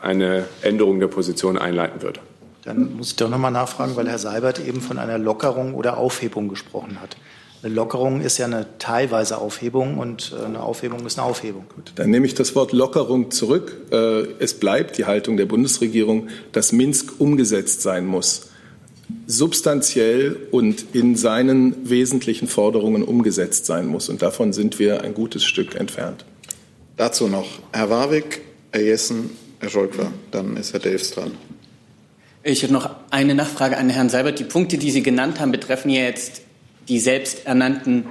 eine Änderung der Position einleiten würde. Dann muss ich doch noch mal nachfragen, weil Herr Seibert eben von einer Lockerung oder Aufhebung gesprochen hat. Eine Lockerung ist ja eine teilweise Aufhebung und äh, eine Aufhebung ist eine Aufhebung. Gut, dann nehme ich das Wort Lockerung zurück. Äh, es bleibt die Haltung der Bundesregierung, dass Minsk umgesetzt sein muss substanziell und in seinen wesentlichen Forderungen umgesetzt sein muss. Und davon sind wir ein gutes Stück entfernt. Dazu noch Herr Warwick, Herr Jessen, Herr Scholkler. Dann ist Herr Delfs dran. Ich hätte noch eine Nachfrage an Herrn Seibert. Die Punkte, die Sie genannt haben, betreffen ja jetzt die selbsternannten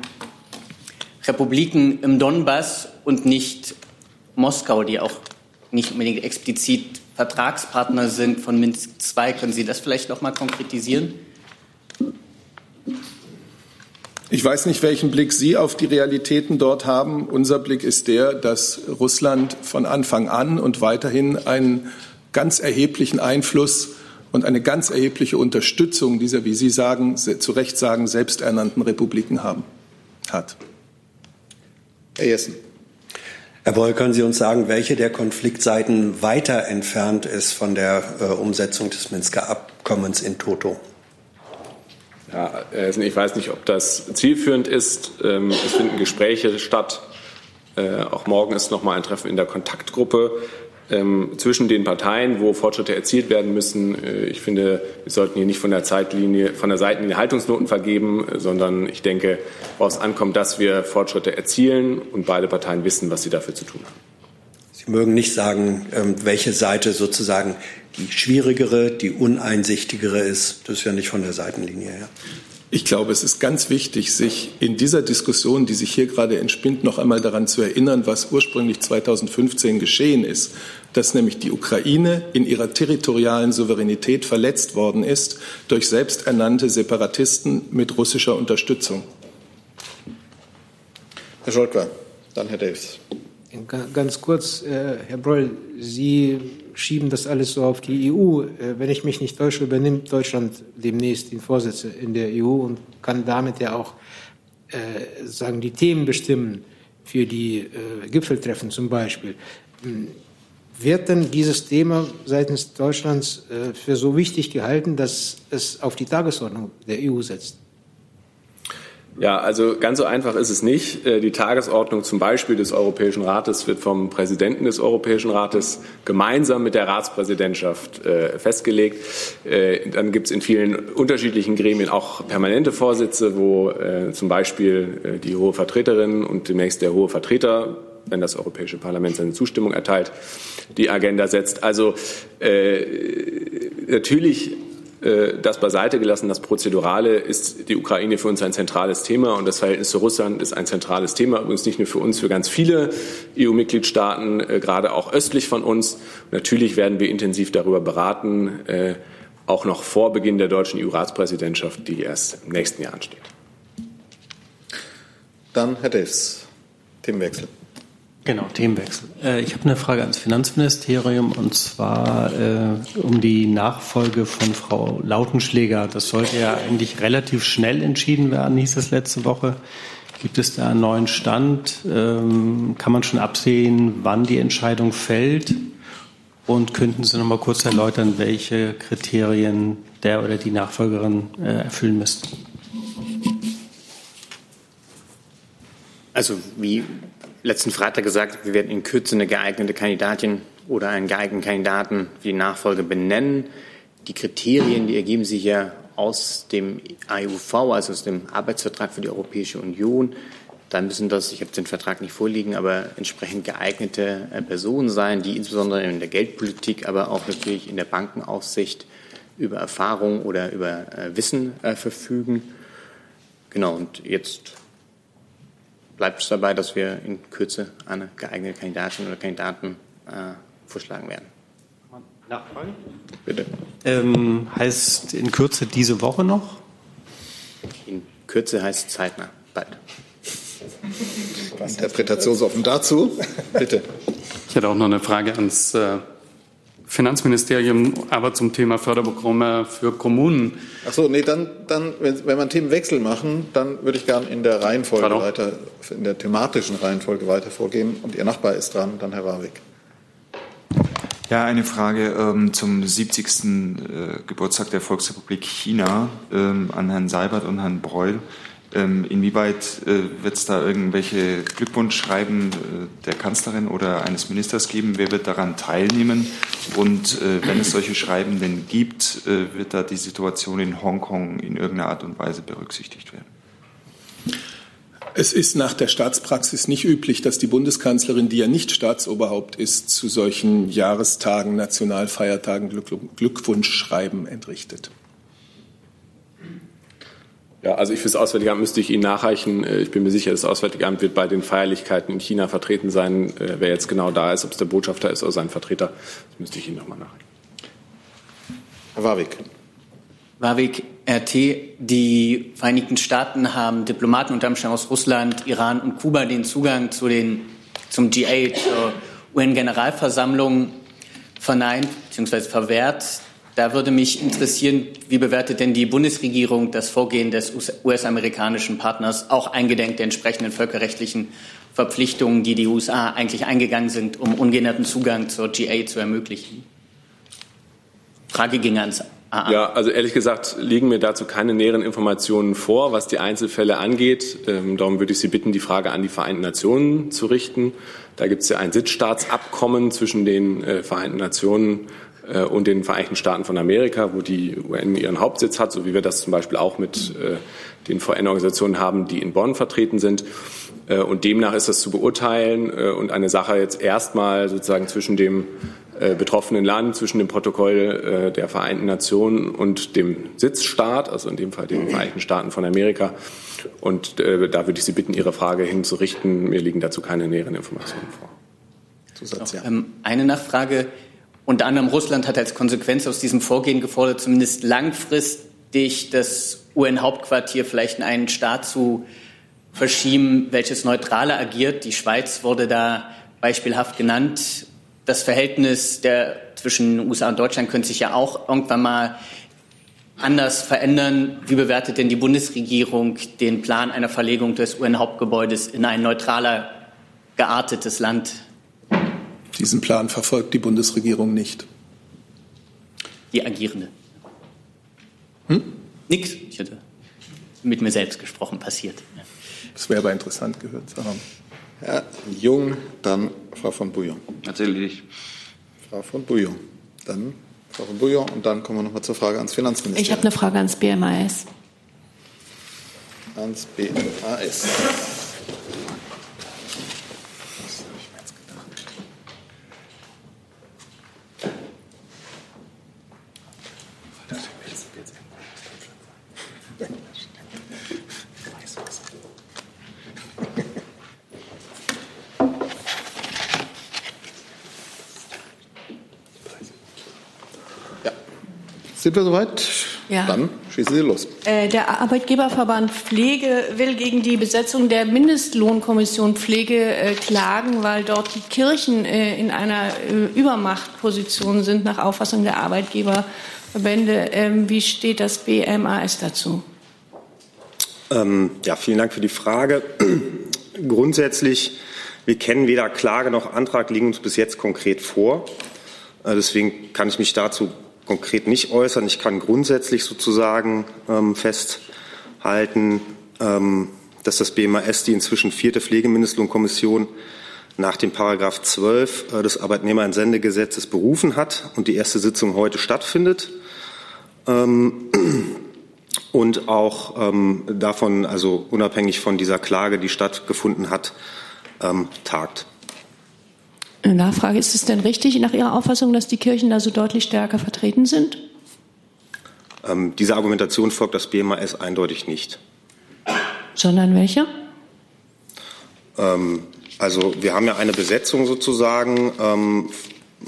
Republiken im Donbass und nicht Moskau, die auch nicht unbedingt explizit Vertragspartner sind von Minsk II. Können Sie das vielleicht noch mal konkretisieren? Ich weiß nicht, welchen Blick Sie auf die Realitäten dort haben. Unser Blick ist der, dass Russland von Anfang an und weiterhin einen ganz erheblichen Einfluss und eine ganz erhebliche Unterstützung dieser, wie Sie sagen, zu Recht sagen, selbsternannten Republiken haben, hat. Herr Jessen. Herr Boll, können Sie uns sagen, welche der Konfliktseiten weiter entfernt ist von der äh, Umsetzung des Minsker Abkommens in Toto? Ja, ich weiß nicht, ob das zielführend ist. Ähm, es finden Gespräche statt. Äh, auch morgen ist noch mal ein Treffen in der Kontaktgruppe ähm, zwischen den Parteien, wo Fortschritte erzielt werden müssen. Äh, ich finde, wir sollten hier nicht von der Zeitlinie, von der Seitenlinie Haltungsnoten vergeben, sondern ich denke, woraus ankommt, dass wir Fortschritte erzielen und beide Parteien wissen, was sie dafür zu tun haben. Sie mögen nicht sagen, ähm, welche Seite sozusagen die schwierigere, die uneinsichtigere ist. Das ist ja nicht von der Seitenlinie her. Ich glaube, es ist ganz wichtig, sich in dieser Diskussion, die sich hier gerade entspinnt, noch einmal daran zu erinnern, was ursprünglich 2015 geschehen ist, dass nämlich die Ukraine in ihrer territorialen Souveränität verletzt worden ist durch selbsternannte Separatisten mit russischer Unterstützung. Herr Scholker, dann Herr Davis. Ganz kurz, äh, Herr Breul, Sie schieben das alles so auf die EU. Äh, wenn ich mich nicht täusche, übernimmt Deutschland demnächst den Vorsitz in der EU und kann damit ja auch äh, sagen, die Themen bestimmen für die äh, Gipfeltreffen zum Beispiel. Hm, wird denn dieses Thema seitens Deutschlands äh, für so wichtig gehalten, dass es auf die Tagesordnung der EU setzt? Ja, also ganz so einfach ist es nicht. Äh, die Tagesordnung zum Beispiel des Europäischen Rates wird vom Präsidenten des Europäischen Rates gemeinsam mit der Ratspräsidentschaft äh, festgelegt. Äh, dann gibt es in vielen unterschiedlichen Gremien auch permanente Vorsitze, wo zum Beispiel die hohe Vertreterin und demnächst der hohe Vertreter wenn das Europäische Parlament seine Zustimmung erteilt, die Agenda setzt. Also äh, natürlich das beiseite gelassen, das Prozedurale ist die Ukraine für uns ein zentrales Thema und das Verhältnis zu Russland ist ein zentrales Thema, übrigens nicht nur für uns, für ganz viele EU-Mitgliedstaaten, äh, gerade auch östlich von uns. natürlich werden wir intensiv darüber beraten, äh, auch noch vor Beginn der deutschen EU-Ratspräsidentschaft, die erst im nächsten Jahr ansteht. Dann Herr Davis, Themenwechsel. Genau, Themenwechsel. Äh, ich habe eine Frage ans Finanzministerium und zwar äh, um die Nachfolge von Frau Lautenschläger. Das sollte ja eigentlich relativ schnell entschieden werden, hieß es letzte Woche. Gibt es da einen neuen Stand? Ähm, kann man schon absehen, wann die Entscheidung fällt? Und könnten Sie noch mal kurz erläutern, welche Kriterien der oder die Nachfolgerin äh, erfüllen müsste? Also wie letzten Freitag gesagt, wir werden in Kürze eine geeignete Kandidatin oder einen geeigneten Kandidaten für die Nachfolge benennen. Die Kriterien, die ergeben sich ja aus dem AUV, also aus dem Arbeitsvertrag für die Europäische Union. Da müssen das, ich habe den Vertrag nicht vorliegen, aber entsprechend geeignete äh, Personen sein, die insbesondere in der Geldpolitik, aber auch natürlich in der Bankenaufsicht über Erfahrung oder über äh, Wissen äh, verfügen. Genau, und jetzt bleibt es dabei, dass wir in Kürze eine geeignete Kandidatin oder Kandidaten äh, vorschlagen werden. Nachfragen? Bitte. Ähm, heißt in Kürze diese Woche noch? In Kürze heißt zeitnah, bald. Interpretationsoffen dazu? Bitte. Ich hätte auch noch eine Frage ans äh, Finanzministerium, aber zum Thema Förderprogramme für Kommunen. Ach so, nee, dann, dann wenn, wenn man Themenwechsel machen, dann würde ich gern in der Reihenfolge Pardon? weiter, in der thematischen Reihenfolge weiter vorgehen. Und Ihr Nachbar ist dran, dann Herr Warwick. Ja, eine Frage ähm, zum 70. Äh, Geburtstag der Volksrepublik China ähm, an Herrn Seibert und Herrn Breul. Ähm, inwieweit äh, wird es da irgendwelche Glückwunschschreiben äh, der Kanzlerin oder eines Ministers geben? Wer wird daran teilnehmen? Und äh, wenn es solche Schreiben denn gibt, wird da die Situation in Hongkong in irgendeiner Art und Weise berücksichtigt werden? Es ist nach der Staatspraxis nicht üblich, dass die Bundeskanzlerin, die ja nicht Staatsoberhaupt ist, zu solchen Jahrestagen, Nationalfeiertagen Glückwunschschreiben entrichtet. Ja, also ich für das Auswärtige Amt müsste ich Ihnen nachreichen. Äh, ich bin mir sicher, das Auswärtige Amt wird bei den Feierlichkeiten in China vertreten sein. Äh, wer jetzt genau da ist, ob es der Botschafter ist oder sein Vertreter, das müsste ich Ihnen nochmal nachreichen. Herr Warwick. Warwick, RT. Die Vereinigten Staaten haben Diplomaten unter anderem aus Russland, Iran und Kuba den Zugang zu den, zum G8, zur UN-Generalversammlung verneint bzw. verwehrt. Da würde mich interessieren, wie bewertet denn die Bundesregierung das Vorgehen des US-amerikanischen Partners, auch eingedenk der entsprechenden völkerrechtlichen Verpflichtungen, die die USA eigentlich eingegangen sind, um ungehinderten Zugang zur GA zu ermöglichen? Frage ging ans AA. Ja, also ehrlich gesagt liegen mir dazu keine näheren Informationen vor, was die Einzelfälle angeht. Ähm, darum würde ich Sie bitten, die Frage an die Vereinten Nationen zu richten. Da gibt es ja ein Sitzstaatsabkommen zwischen den äh, Vereinten Nationen und den Vereinigten Staaten von Amerika, wo die UN ihren Hauptsitz hat, so wie wir das zum Beispiel auch mit äh, den VN-Organisationen haben, die in Bonn vertreten sind. Äh, und demnach ist das zu beurteilen und eine Sache jetzt erstmal sozusagen zwischen dem betroffenen Land, zwischen dem Protokoll der Vereinten Nationen und dem Sitzstaat, also in dem Fall den Vereinigten Staaten von Amerika. Und da würde ich Sie bitten, Ihre Frage hinzurichten. Mir liegen dazu keine näheren Informationen vor. Zusatz, ja. Ähm, eine Nachfrage. Unter anderem Russland hat als Konsequenz aus diesem Vorgehen gefordert, zumindest langfristig das UN-Hauptquartier vielleicht in einen Staat zu verschieben, welches neutraler agiert. Die Schweiz wurde da beispielhaft genannt. Das Verhältnis der, zwischen USA und Deutschland könnte sich ja auch irgendwann mal anders verändern. Wie bewertet denn die Bundesregierung den Plan einer Verlegung des UN-Hauptgebäudes in ein neutraler geartetes Land? Diesen Plan verfolgt die Bundesregierung nicht. Die agierende. Hm? Nix. Ich hatte mit mir selbst gesprochen, passiert. Das wäre aber interessant gehört zu haben. Herr Jung, dann Frau von Bouillon. Natürlich. Frau von Bouillon. Dann Frau von Bouillon und dann kommen wir nochmal zur Frage ans Finanzministerium. Ich habe eine Frage ans BMAS. Ans BMAS. Sind wir soweit? Ja. Dann schießen Sie los. Äh, der Arbeitgeberverband Pflege will gegen die Besetzung der Mindestlohnkommission Pflege äh, klagen, weil dort die Kirchen äh, in einer Übermachtposition sind, nach Auffassung der Arbeitgeberverbände. Ähm, wie steht das BMAS dazu? Ähm, ja, vielen Dank für die Frage. Grundsätzlich, wir kennen weder Klage noch Antrag, liegen uns bis jetzt konkret vor. Deswegen kann ich mich dazu konkret nicht äußern. Ich kann grundsätzlich sozusagen ähm, festhalten, ähm, dass das BMAS die inzwischen vierte Pflegemindestlohnkommission nach dem Paragraph 12 äh, des Arbeitnehmerentsendegesetzes berufen hat und die erste Sitzung heute stattfindet. Ähm, und auch ähm, davon, also unabhängig von dieser Klage, die stattgefunden hat, ähm, tagt. Eine Nachfrage, ist es denn richtig nach Ihrer Auffassung, dass die Kirchen da so deutlich stärker vertreten sind? Ähm, diese Argumentation folgt das BMAS eindeutig nicht. Sondern welche? Ähm, also wir haben ja eine Besetzung sozusagen ähm,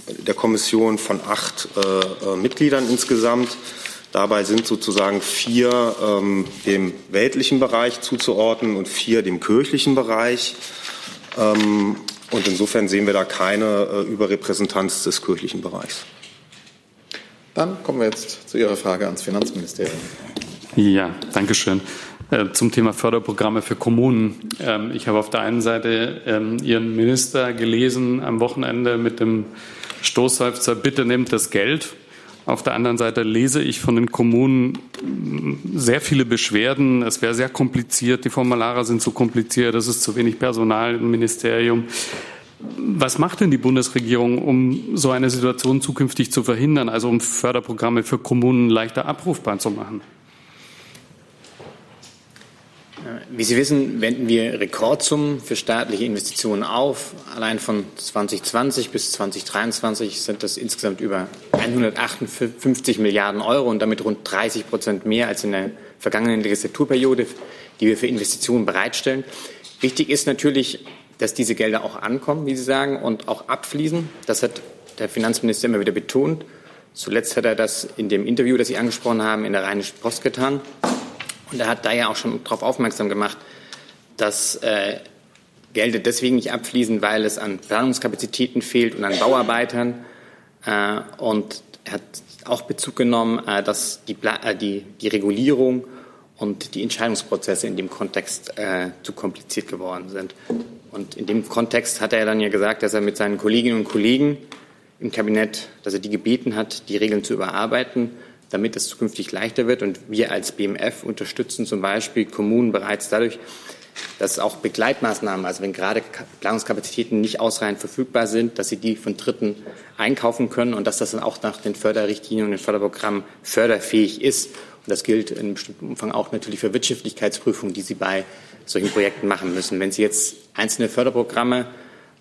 der Kommission von acht äh, äh, Mitgliedern insgesamt. Dabei sind sozusagen vier ähm, dem weltlichen Bereich zuzuordnen und vier dem kirchlichen Bereich. Ähm, und insofern sehen wir da keine äh, Überrepräsentanz des kirchlichen Bereichs. Dann kommen wir jetzt zu Ihrer Frage ans Finanzministerium. Ja, danke schön. Äh, zum Thema Förderprogramme für Kommunen. Ähm, ich habe auf der einen Seite ähm, Ihren Minister gelesen am Wochenende mit dem Stoßseufzer, bitte nehmt das Geld. Auf der anderen Seite lese ich von den Kommunen sehr viele Beschwerden. Es wäre sehr kompliziert. Die Formulare sind zu kompliziert. Es ist zu wenig Personal im Ministerium. Was macht denn die Bundesregierung, um so eine Situation zukünftig zu verhindern, also um Förderprogramme für Kommunen leichter abrufbar zu machen? Wie Sie wissen, wenden wir Rekordsummen für staatliche Investitionen auf. Allein von 2020 bis 2023 sind das insgesamt über 158 Milliarden Euro und damit rund 30 Prozent mehr als in der vergangenen Legislaturperiode, die wir für Investitionen bereitstellen. Wichtig ist natürlich, dass diese Gelder auch ankommen, wie Sie sagen, und auch abfließen. Das hat der Finanzminister immer wieder betont. Zuletzt hat er das in dem Interview, das Sie angesprochen haben, in der Rheinischen Post getan. Und er hat da ja auch schon darauf aufmerksam gemacht, dass äh, Gelder deswegen nicht abfließen, weil es an Planungskapazitäten fehlt und an Bauarbeitern. Äh, und er hat auch Bezug genommen, äh, dass die, äh, die, die Regulierung und die Entscheidungsprozesse in dem Kontext äh, zu kompliziert geworden sind. Und in dem Kontext hat er dann ja gesagt, dass er mit seinen Kolleginnen und Kollegen im Kabinett, dass er die gebeten hat, die Regeln zu überarbeiten, damit es zukünftig leichter wird. Und wir als BMF unterstützen zum Beispiel Kommunen bereits dadurch, dass auch Begleitmaßnahmen, also wenn gerade Planungskapazitäten nicht ausreichend verfügbar sind, dass sie die von Dritten einkaufen können und dass das dann auch nach den Förderrichtlinien und den Förderprogrammen förderfähig ist. Und das gilt in bestimmten Umfang auch natürlich für Wirtschaftlichkeitsprüfungen, die Sie bei solchen Projekten machen müssen. Wenn Sie jetzt einzelne Förderprogramme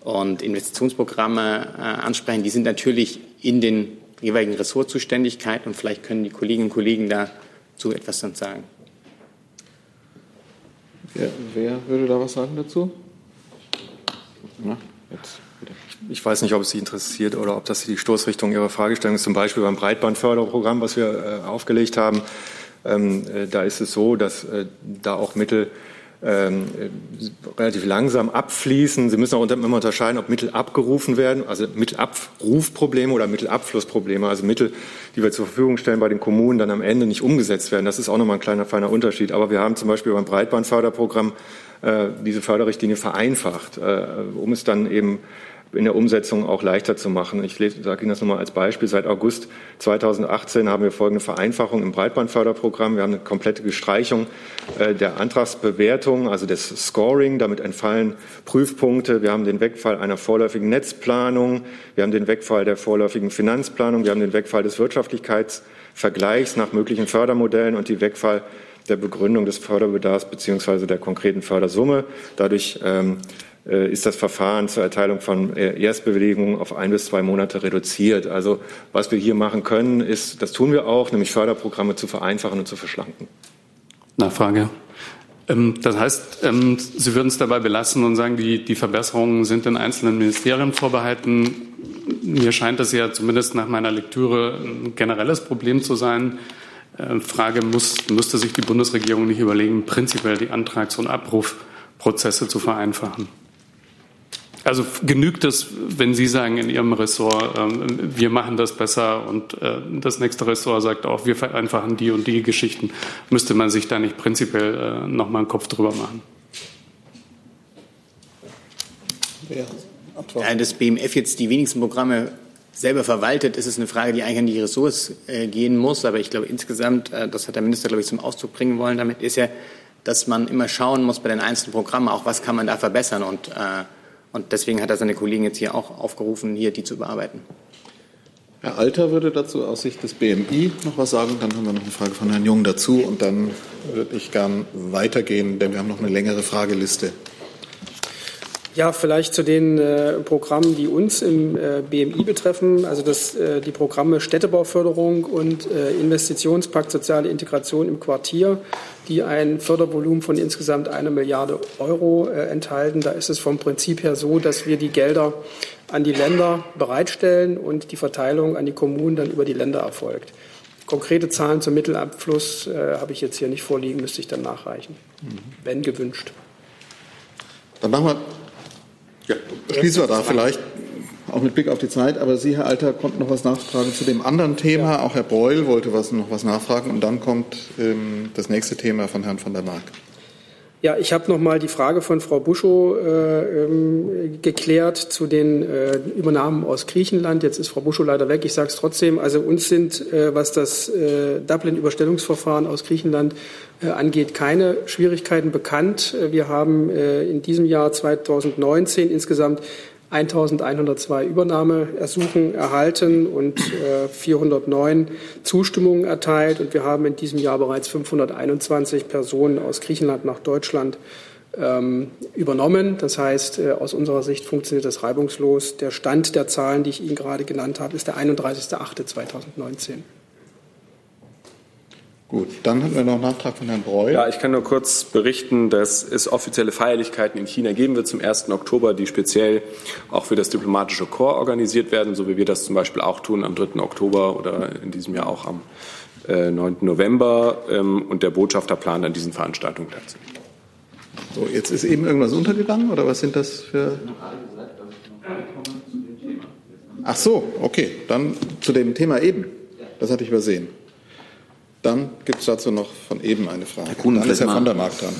und Investitionsprogramme äh, ansprechen, die sind natürlich in den jeweiligen Ressortzuständigkeiten und vielleicht können die Kolleginnen und Kollegen dazu etwas dann sagen. Wer, wer würde da was sagen dazu? Na, ich weiß nicht, ob es Sie interessiert oder ob das die Stoßrichtung Ihrer Fragestellung ist. Zum Beispiel beim Breitbandförderprogramm, was wir äh, aufgelegt haben. Ähm, äh, da ist es so, dass äh, da auch Mittel ähm, relativ langsam abfließen. Sie müssen auch immer unterscheiden, ob Mittel abgerufen werden, also Mittelabrufprobleme oder Mittelabflussprobleme, also Mittel, die wir zur Verfügung stellen bei den Kommunen, dann am Ende nicht umgesetzt werden. Das ist auch nochmal ein kleiner, feiner Unterschied. Aber wir haben zum Beispiel beim Breitbandförderprogramm äh, diese Förderrichtlinie vereinfacht, äh, um es dann eben in der Umsetzung auch leichter zu machen. Ich sage Ihnen das nochmal als Beispiel. Seit August 2018 haben wir folgende Vereinfachung im Breitbandförderprogramm. Wir haben eine komplette Gestreichung äh, der Antragsbewertung, also des Scoring. Damit entfallen Prüfpunkte. Wir haben den Wegfall einer vorläufigen Netzplanung. Wir haben den Wegfall der vorläufigen Finanzplanung. Wir haben den Wegfall des Wirtschaftlichkeitsvergleichs nach möglichen Fördermodellen und die Wegfall der Begründung des Förderbedarfs beziehungsweise der konkreten Fördersumme. Dadurch ähm, äh, ist das Verfahren zur Erteilung von äh, Erstbewilligungen auf ein bis zwei Monate reduziert. Also was wir hier machen können, ist, das tun wir auch, nämlich Förderprogramme zu vereinfachen und zu verschlanken. Nachfrage. Ähm, das heißt, ähm, Sie würden es dabei belassen und sagen, die, die Verbesserungen sind in einzelnen Ministerien vorbehalten. Mir scheint das ja zumindest nach meiner Lektüre ein generelles Problem zu sein. Äh, Frage, muss, müsste sich die Bundesregierung nicht überlegen, prinzipiell die Antrags- und Abrufprozesse zu vereinfachen? Also genügt es, wenn Sie sagen in Ihrem Ressort, ähm, wir machen das besser und äh, das nächste Ressort sagt auch, wir vereinfachen die und die Geschichten, müsste man sich da nicht prinzipiell äh, noch mal einen Kopf drüber machen? Ja, ja, das BMF jetzt die wenigsten Programme selber verwaltet, ist es eine Frage, die eigentlich an die Ressorts äh, gehen muss. Aber ich glaube insgesamt, äh, das hat der Minister, glaube ich, zum Ausdruck bringen wollen, damit ist ja, dass man immer schauen muss bei den einzelnen Programmen, auch was kann man da verbessern und äh, und deswegen hat er seine Kollegen jetzt hier auch aufgerufen, hier die zu bearbeiten. Herr Alter würde dazu aus Sicht des BMI noch was sagen. Dann haben wir noch eine Frage von Herrn Jung dazu. Und dann würde ich gern weitergehen, denn wir haben noch eine längere Frageliste. Ja, vielleicht zu den äh, Programmen, die uns im äh, BMI betreffen. Also das, äh, die Programme Städtebauförderung und äh, Investitionspakt Soziale Integration im Quartier, die ein Fördervolumen von insgesamt einer Milliarde Euro äh, enthalten. Da ist es vom Prinzip her so, dass wir die Gelder an die Länder bereitstellen und die Verteilung an die Kommunen dann über die Länder erfolgt. Konkrete Zahlen zum Mittelabfluss äh, habe ich jetzt hier nicht vorliegen, müsste ich dann nachreichen, mhm. wenn gewünscht. Dann machen wir ja, schließen wir da vielleicht, auch mit Blick auf die Zeit. Aber Sie, Herr Alter, konnten noch was nachfragen zu dem anderen Thema. Ja. Auch Herr Breul wollte was, noch was nachfragen. Und dann kommt ähm, das nächste Thema von Herrn von der Mark. Ja, ich habe noch mal die Frage von Frau Buschow äh, ähm, geklärt zu den äh, Übernahmen aus Griechenland. Jetzt ist Frau Buschow leider weg. Ich sage es trotzdem. Also uns sind, äh, was das äh, Dublin-Überstellungsverfahren aus Griechenland äh, angeht, keine Schwierigkeiten bekannt. Äh, wir haben in diesem Jahr 2019 insgesamt 1102 Übernahmeersuchen erhalten und 409 Zustimmungen erteilt. Und wir haben in diesem Jahr bereits 521 Personen aus Griechenland nach Deutschland ähm, übernommen. Das heißt, äh, aus unserer Sicht funktioniert das reibungslos. Der Stand der Zahlen, die ich Ihnen gerade genannt habe, ist der 31.08.2019. Gut, dann hatten wir noch einen Nachtrag von Herrn Breu. Ja, ich kann nur kurz berichten, dass es offizielle Feierlichkeiten in China geben wird zum 1. Oktober, die speziell auch für das diplomatische Korps organisiert werden, so wie wir das zum Beispiel auch tun am 3. Oktober oder in diesem Jahr auch am 9. Äh, November. Ähm, und der Botschafter plant an diesen Veranstaltungen teilzunehmen. So, jetzt ist eben irgendwas untergegangen oder was sind das für. Ach so, okay. Dann zu dem Thema eben. Das hatte ich übersehen. Dann gibt es dazu noch von eben eine Frage. Herr Kuhn, Dann ist Herr mal- von der Markt dran.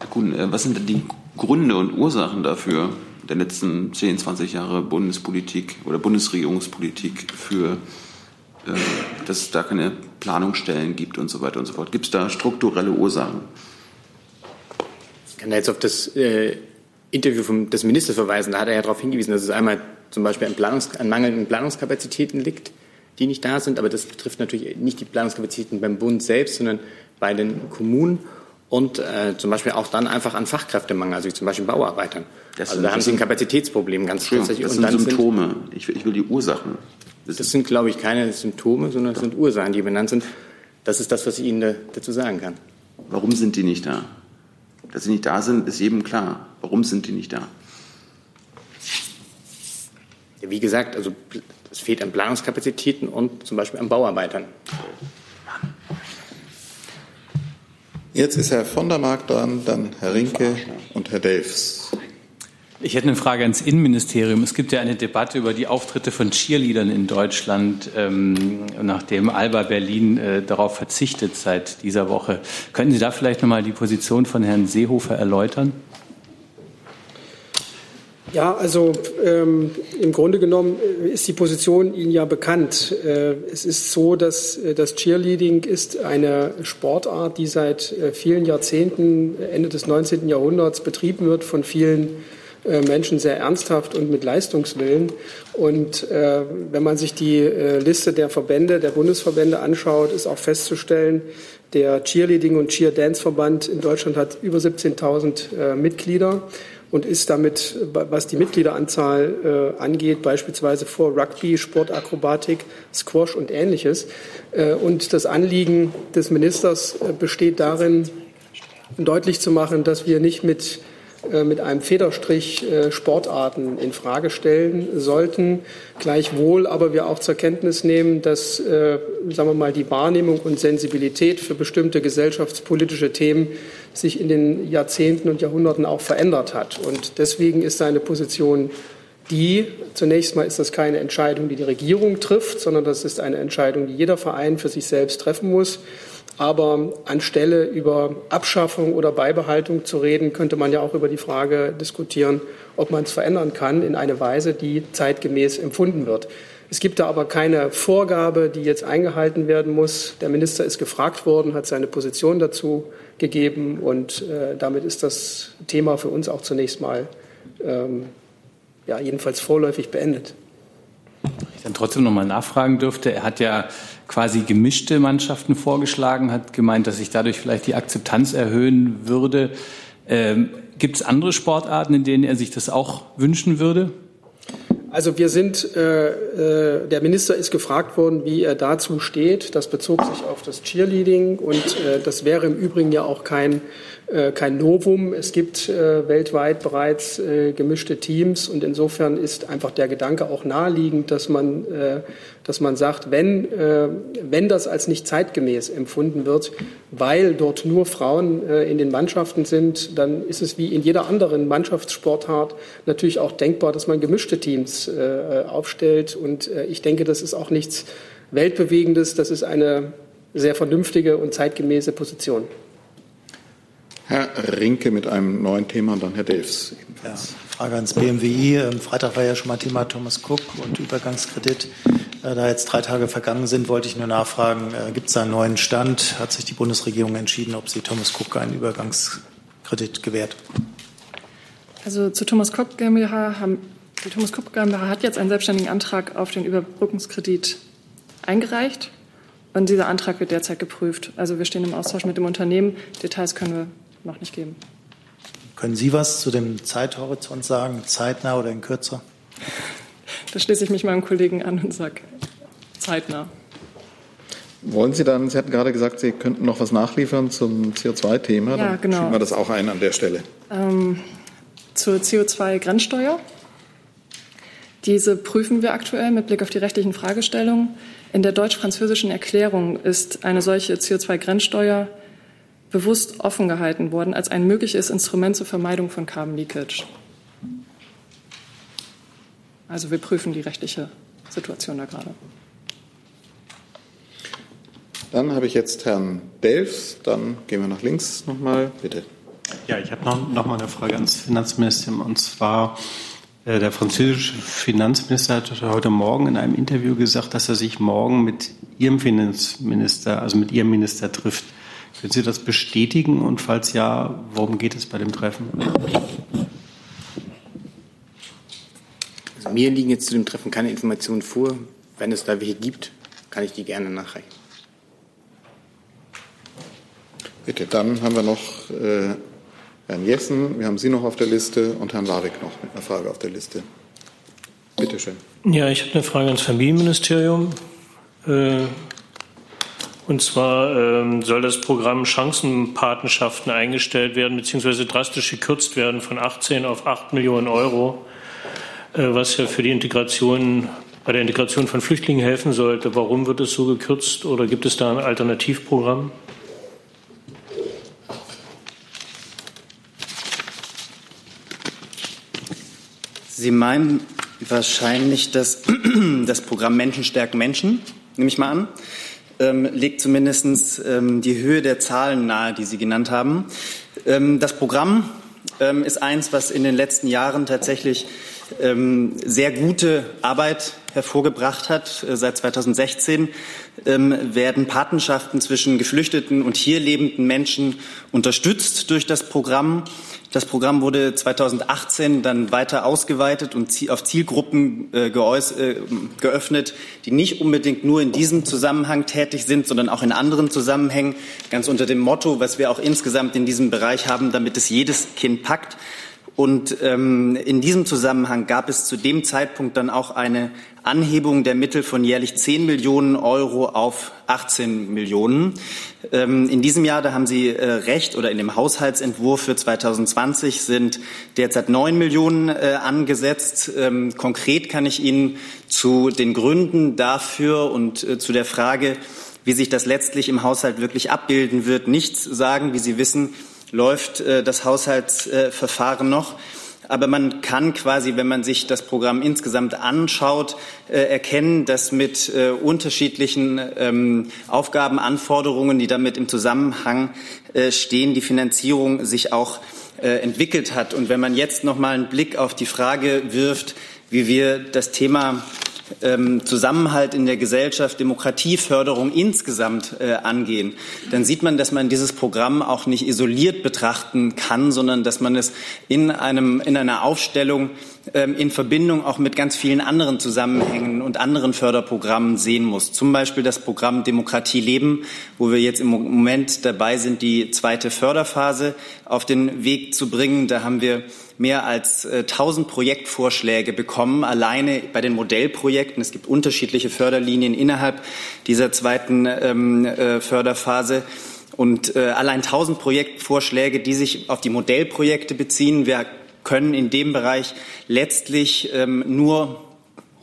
Herr Kuhn, äh, was sind denn die Gründe und Ursachen dafür der letzten 10, 20 Jahre Bundespolitik oder Bundesregierungspolitik für, äh, dass es da keine Planungsstellen gibt und so weiter und so fort? Gibt es da strukturelle Ursachen? Ich kann da jetzt auf das äh, Interview vom, des Ministers verweisen. Da hat er ja darauf hingewiesen, dass es einmal zum Beispiel an, Planungs an mangelnden Planungskapazitäten liegt, die nicht da sind. Aber das betrifft natürlich nicht die Planungskapazitäten beim Bund selbst, sondern bei den Kommunen und äh, zum Beispiel auch dann einfach an Fachkräftemangel, also wie zum Beispiel Bauarbeitern. Das also sind- da haben das sie ein sind- Kapazitätsproblem ganz tatsächlich. das Und sind Symptome. Ich will, ich will die Ursachen. Sind, das sind, glaube ich, keine Symptome, sondern das sind Ursachen, die benannt sind. Das ist das, was ich Ihnen da, dazu sagen kann. Warum sind die nicht da? Dass sie nicht da sind, ist jedem klar. Warum sind die nicht da? Wie gesagt, also es fehlt an Planungskapazitäten und zum Beispiel an Bauarbeitern. Jetzt ist Herr von der Markt dran, dann Herr Rinke und Herr Delfs. Ich hätte eine Frage ans Innenministerium. Es gibt ja eine Debatte über die Auftritte von Cheerleadern in Deutschland, ähm, nachdem Alba Berlin äh, darauf verzichtet seit dieser Woche. Könnten Sie da vielleicht noch mal die Position von Herrn Seehofer erläutern? Ja, also ähm, im Grunde genommen äh, ist die Position Ihnen ja bekannt. Äh, es ist so, dass äh, das Cheerleading ist eine Sportart, die seit äh, vielen Jahrzehnten, äh, Ende des 19. Jahrhunderts betrieben wird von vielen äh, Menschen sehr ernsthaft und mit Leistungswillen. Und wenn man sich die Liste der Verbände, der Bundesverbände anschaut, ist auch festzustellen, der Cheerleading- und Cheer-Dance-Verband in Deutschland hat über 17.000 äh, Mitglieder und ist damit, was die Mitgliederanzahl äh, angeht, beispielsweise vor Rugby, Sportakrobatik, Squash und ähnliches. Äh, und das Anliegen des Ministers äh, besteht darin, deutlich zu machen, dass wir nicht mit, mit einem Federstrich äh, Sportarten in Frage stellen sollten. Gleichwohl aber wir auch zur Kenntnis nehmen, dass, äh, sagen wir mal, die Wahrnehmung und Sensibilität für bestimmte gesellschaftspolitische Themen sich in den Jahrzehnten und Jahrhunderten auch verändert hat. Und deswegen ist seine Position die, zunächst mal ist das keine Entscheidung, die die Regierung trifft, sondern das ist eine Entscheidung, die jeder Verein für sich selbst treffen muss. Aber anstelle über Abschaffung oder Beibehaltung zu reden, könnte man ja auch über die Frage diskutieren, ob man es verändern kann in eine Weise, die zeitgemäß empfunden wird. Es gibt da aber keine Vorgabe, die jetzt eingehalten werden muss. Der Minister ist gefragt worden, hat seine Position dazu gegeben und äh, damit ist das Thema für uns auch zunächst mal ähm, ja, jedenfalls vorläufig beendet. Dann trotzdem noch mal nachfragen dürfte. Er hat ja quasi gemischte Mannschaften vorgeschlagen, hat gemeint, dass sich dadurch vielleicht die Akzeptanz erhöhen würde. Ähm, Gibt es andere Sportarten, in denen er sich das auch wünschen würde? Also wir sind, äh, äh, der Minister ist gefragt worden, wie er dazu steht. Das bezog sich auf das Cheerleading und äh, das wäre im Übrigen ja auch kein, kein Novum. Es gibt äh, weltweit bereits äh, gemischte Teams und insofern ist einfach der Gedanke auch naheliegend, dass man, äh, dass man sagt, wenn, äh, wenn das als nicht zeitgemäß empfunden wird, weil dort nur Frauen äh, in den Mannschaften sind, dann ist es wie in jeder anderen Mannschaftssportart natürlich auch denkbar, dass man gemischte Teams äh, aufstellt. Und äh, ich denke, das ist auch nichts Weltbewegendes. Das ist eine sehr vernünftige und zeitgemäße Position. Herr Rinke mit einem neuen Thema und dann Herr Delfs. Ja, Frage ans BMWI. Am Freitag war ja schon mal Thema Thomas Cook und Übergangskredit. Äh, Da jetzt drei Tage vergangen sind, wollte ich nur nachfragen, äh, gibt es da einen neuen Stand? Hat sich die Bundesregierung entschieden, ob sie Thomas Cook einen Übergangskredit gewährt? Also zu Thomas Cook GmbH haben, die Thomas Cook GmbH hat jetzt einen selbstständigen Antrag auf den Überbrückungskredit eingereicht und dieser Antrag wird derzeit geprüft. Also wir stehen im Austausch mit dem Unternehmen. Details können wir noch nicht geben. Können Sie was zu dem Zeithorizont sagen, zeitnah oder in kürzer? Da schließe ich mich meinem Kollegen an und sage zeitnah. Wollen Sie dann, Sie hatten gerade gesagt, Sie könnten noch was nachliefern zum CO2-Thema. Ja, dann genau. schieben wir das auch ein an der Stelle. Ähm, zur CO2-Grenzsteuer. Diese prüfen wir aktuell mit Blick auf die rechtlichen Fragestellungen. In der deutsch-französischen Erklärung ist eine solche CO2-Grenzsteuer bewusst offen gehalten worden als ein mögliches Instrument zur Vermeidung von Carbon Leakage. Also wir prüfen die rechtliche Situation da gerade. Dann habe ich jetzt Herrn Delfs, dann gehen wir nach links nochmal, bitte. Ja, ich habe noch, noch mal eine Frage ans Finanzministerium und zwar äh, der französische Finanzminister hat heute Morgen in einem Interview gesagt, dass er sich morgen mit Ihrem Finanzminister, also mit Ihrem Minister trifft. Können Sie das bestätigen und falls ja, worum geht es bei dem Treffen? Also mir liegen jetzt zu dem Treffen keine Informationen vor. Wenn es da welche gibt, kann ich die gerne nachreichen. Bitte, dann haben wir noch äh, Herrn Jessen, wir haben Sie noch auf der Liste und Herrn Warwick noch mit einer Frage auf der Liste. Bitte schön. Ja, ich habe eine Frage ans Familienministerium. Äh, und zwar ähm, soll das Programm Chancenpatenschaften eingestellt werden, beziehungsweise drastisch gekürzt werden von 18 auf 8 Millionen Euro, äh, was ja für die Integration, bei der Integration von Flüchtlingen helfen sollte. Warum wird es so gekürzt oder gibt es da ein Alternativprogramm? Sie meinen wahrscheinlich das, das Programm Menschen stärken Menschen, nehme ich mal an. Ähm, legt zumindest ähm, die Höhe der Zahlen nahe, die Sie genannt haben. Ähm, das Programm ähm, ist eins, was in den letzten Jahren tatsächlich ähm, sehr gute Arbeit hervorgebracht hat. Äh, seit 2016 ähm, werden Patenschaften zwischen Geflüchteten und hier lebenden Menschen unterstützt durch das Programm. Das Programm wurde 2018 dann weiter ausgeweitet und auf Zielgruppen äh, äh, geöffnet, die nicht unbedingt nur in diesem Zusammenhang tätig sind, sondern auch in anderen Zusammenhängen, ganz unter dem Motto, was wir auch insgesamt in diesem Bereich haben, damit es jedes Kind packt. Und ähm, in diesem Zusammenhang gab es zu dem Zeitpunkt dann auch eine Anhebung der Mittel von jährlich 10 Millionen Euro auf 18 Millionen. Ähm, in diesem Jahr, da haben Sie äh, recht, oder in dem Haushaltsentwurf für 2020 sind derzeit 9 Millionen äh, angesetzt. Ähm, konkret kann ich Ihnen zu den Gründen dafür und äh, zu der Frage, wie sich das letztlich im Haushalt wirklich abbilden wird, nichts sagen. Wie Sie wissen, läuft das Haushaltsverfahren noch. Aber man kann quasi, wenn man sich das Programm insgesamt anschaut, äh, erkennen, dass mit äh, unterschiedlichen ähm, Aufgaben, die damit im Zusammenhang äh, stehen, die Finanzierung sich auch äh, entwickelt hat. Und wenn man jetzt noch mal einen Blick auf die Frage wirft, wie wir das Thema ähm, Zusammenhalt in der Gesellschaft, Demokratieförderung insgesamt äh, angehen, dann sieht man, dass man dieses Programm auch nicht isoliert betrachten kann, sondern dass man es in, einem, in einer Aufstellung ähm, in Verbindung auch mit ganz vielen anderen Zusammenhängen und anderen Förderprogrammen sehen muss. Zum Beispiel das Programm Demokratie leben, wo wir jetzt im Moment dabei sind, die zweite Förderphase auf den Weg zu bringen. Da haben wir mehr als äh, 1000 Projektvorschläge bekommen, alleine bei den Modellprojekten. Es gibt unterschiedliche Förderlinien innerhalb dieser zweiten ähm, äh, Förderphase. Und äh, allein 1000 Projektvorschläge, die sich auf die Modellprojekte beziehen. Wir können in dem Bereich letztlich ähm, nur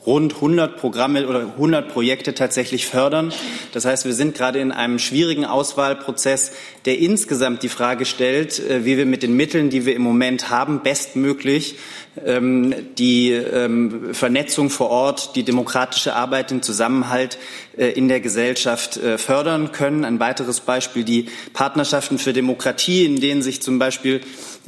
rund 100 Programme oder 100 Projekte tatsächlich fördern. Das heißt, wir sind gerade in einem schwierigen Auswahlprozess, der insgesamt die Frage stellt, äh, wie wir mit den Mitteln, die wir im Moment haben, bestmöglich ähm, die ähm, Vernetzung vor Ort, die demokratische Arbeit, den Zusammenhalt in der Gesellschaft äh, fördern können. Ein weiteres Beispiel die Partnerschaften für Demokratie, in denen sich zum Beispiel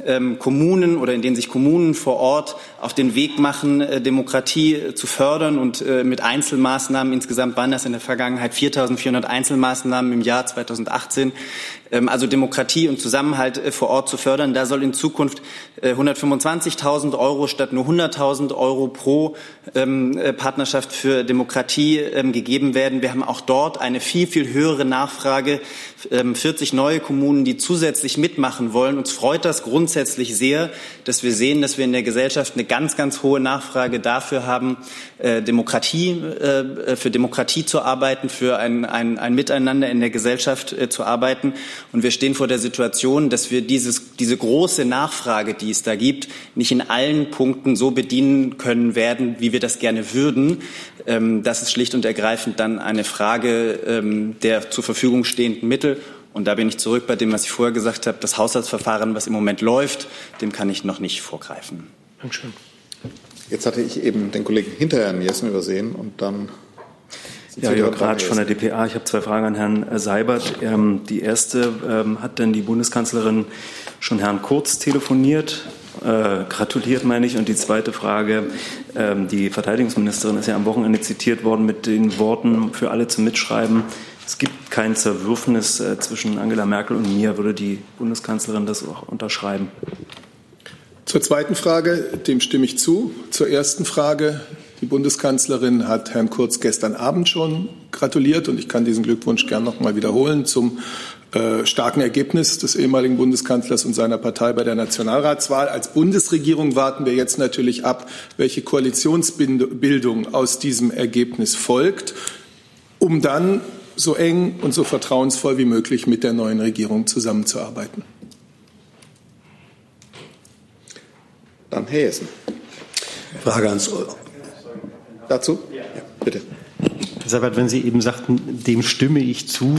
ähm, Kommunen oder in denen sich Kommunen vor Ort auf den Weg machen, äh, Demokratie äh, zu fördern und äh, mit Einzelmaßnahmen. Insgesamt waren das in der Vergangenheit 4.400 Einzelmaßnahmen im Jahr 2018. Ähm, also Demokratie und Zusammenhalt äh, vor Ort zu fördern. Da soll in Zukunft 125.000 äh, Euro statt nur 100.000 Euro pro ähm, Partnerschaft für Demokratie gegeben werden. Wir haben auch dort eine viel, viel höhere Nachfrage. 40 neue Kommunen, die zusätzlich mitmachen wollen. Uns freut das grundsätzlich sehr, dass wir sehen, dass wir in der Gesellschaft eine ganz, ganz hohe Nachfrage dafür haben, äh, Demokratie, für Demokratie zu arbeiten, für ein, ein, ein Miteinander in der Gesellschaft zu arbeiten. Und wir stehen vor der Situation, dass wir dieses, diese große Nachfrage, die es da gibt, nicht in allen Punkten so bedienen können werden, wie wir das gerne würden. Ähm, das ist schlicht und ergreifend dann eine Frage ähm, der zur Verfügung stehenden Mittel. Und da bin ich zurück bei dem, was ich vorher gesagt habe. Das Haushaltsverfahren, was im Moment läuft, dem kann ich noch nicht vorgreifen. Dankeschön. Jetzt hatte ich eben den Kollegen hinter Herrn Jessen übersehen und dann. Ja, Jörg Ratsch von der DPA. Ich habe zwei Fragen an Herrn Seibert. Ähm, die erste, ähm, hat denn die Bundeskanzlerin schon Herrn Kurz telefoniert? Äh, gratuliert, meine ich. Und die zweite Frage, ähm, die Verteidigungsministerin ist ja am Wochenende zitiert worden mit den Worten für alle zum Mitschreiben. Es gibt kein Zerwürfnis äh, zwischen Angela Merkel und mir. Würde die Bundeskanzlerin das auch unterschreiben? Zur zweiten Frage, dem stimme ich zu. Zur ersten Frage, die Bundeskanzlerin hat Herrn Kurz gestern Abend schon gratuliert und ich kann diesen Glückwunsch gern noch mal wiederholen zum äh, starken Ergebnis des ehemaligen Bundeskanzlers und seiner Partei bei der Nationalratswahl. Als Bundesregierung warten wir jetzt natürlich ab, welche Koalitionsbildung aus diesem Ergebnis folgt, um dann so eng und so vertrauensvoll wie möglich mit der neuen Regierung zusammenzuarbeiten. Dann Herr Hessen. Frage ans Dazu? Ja, bitte. Herr Seibert, wenn Sie eben sagten, dem stimme ich zu,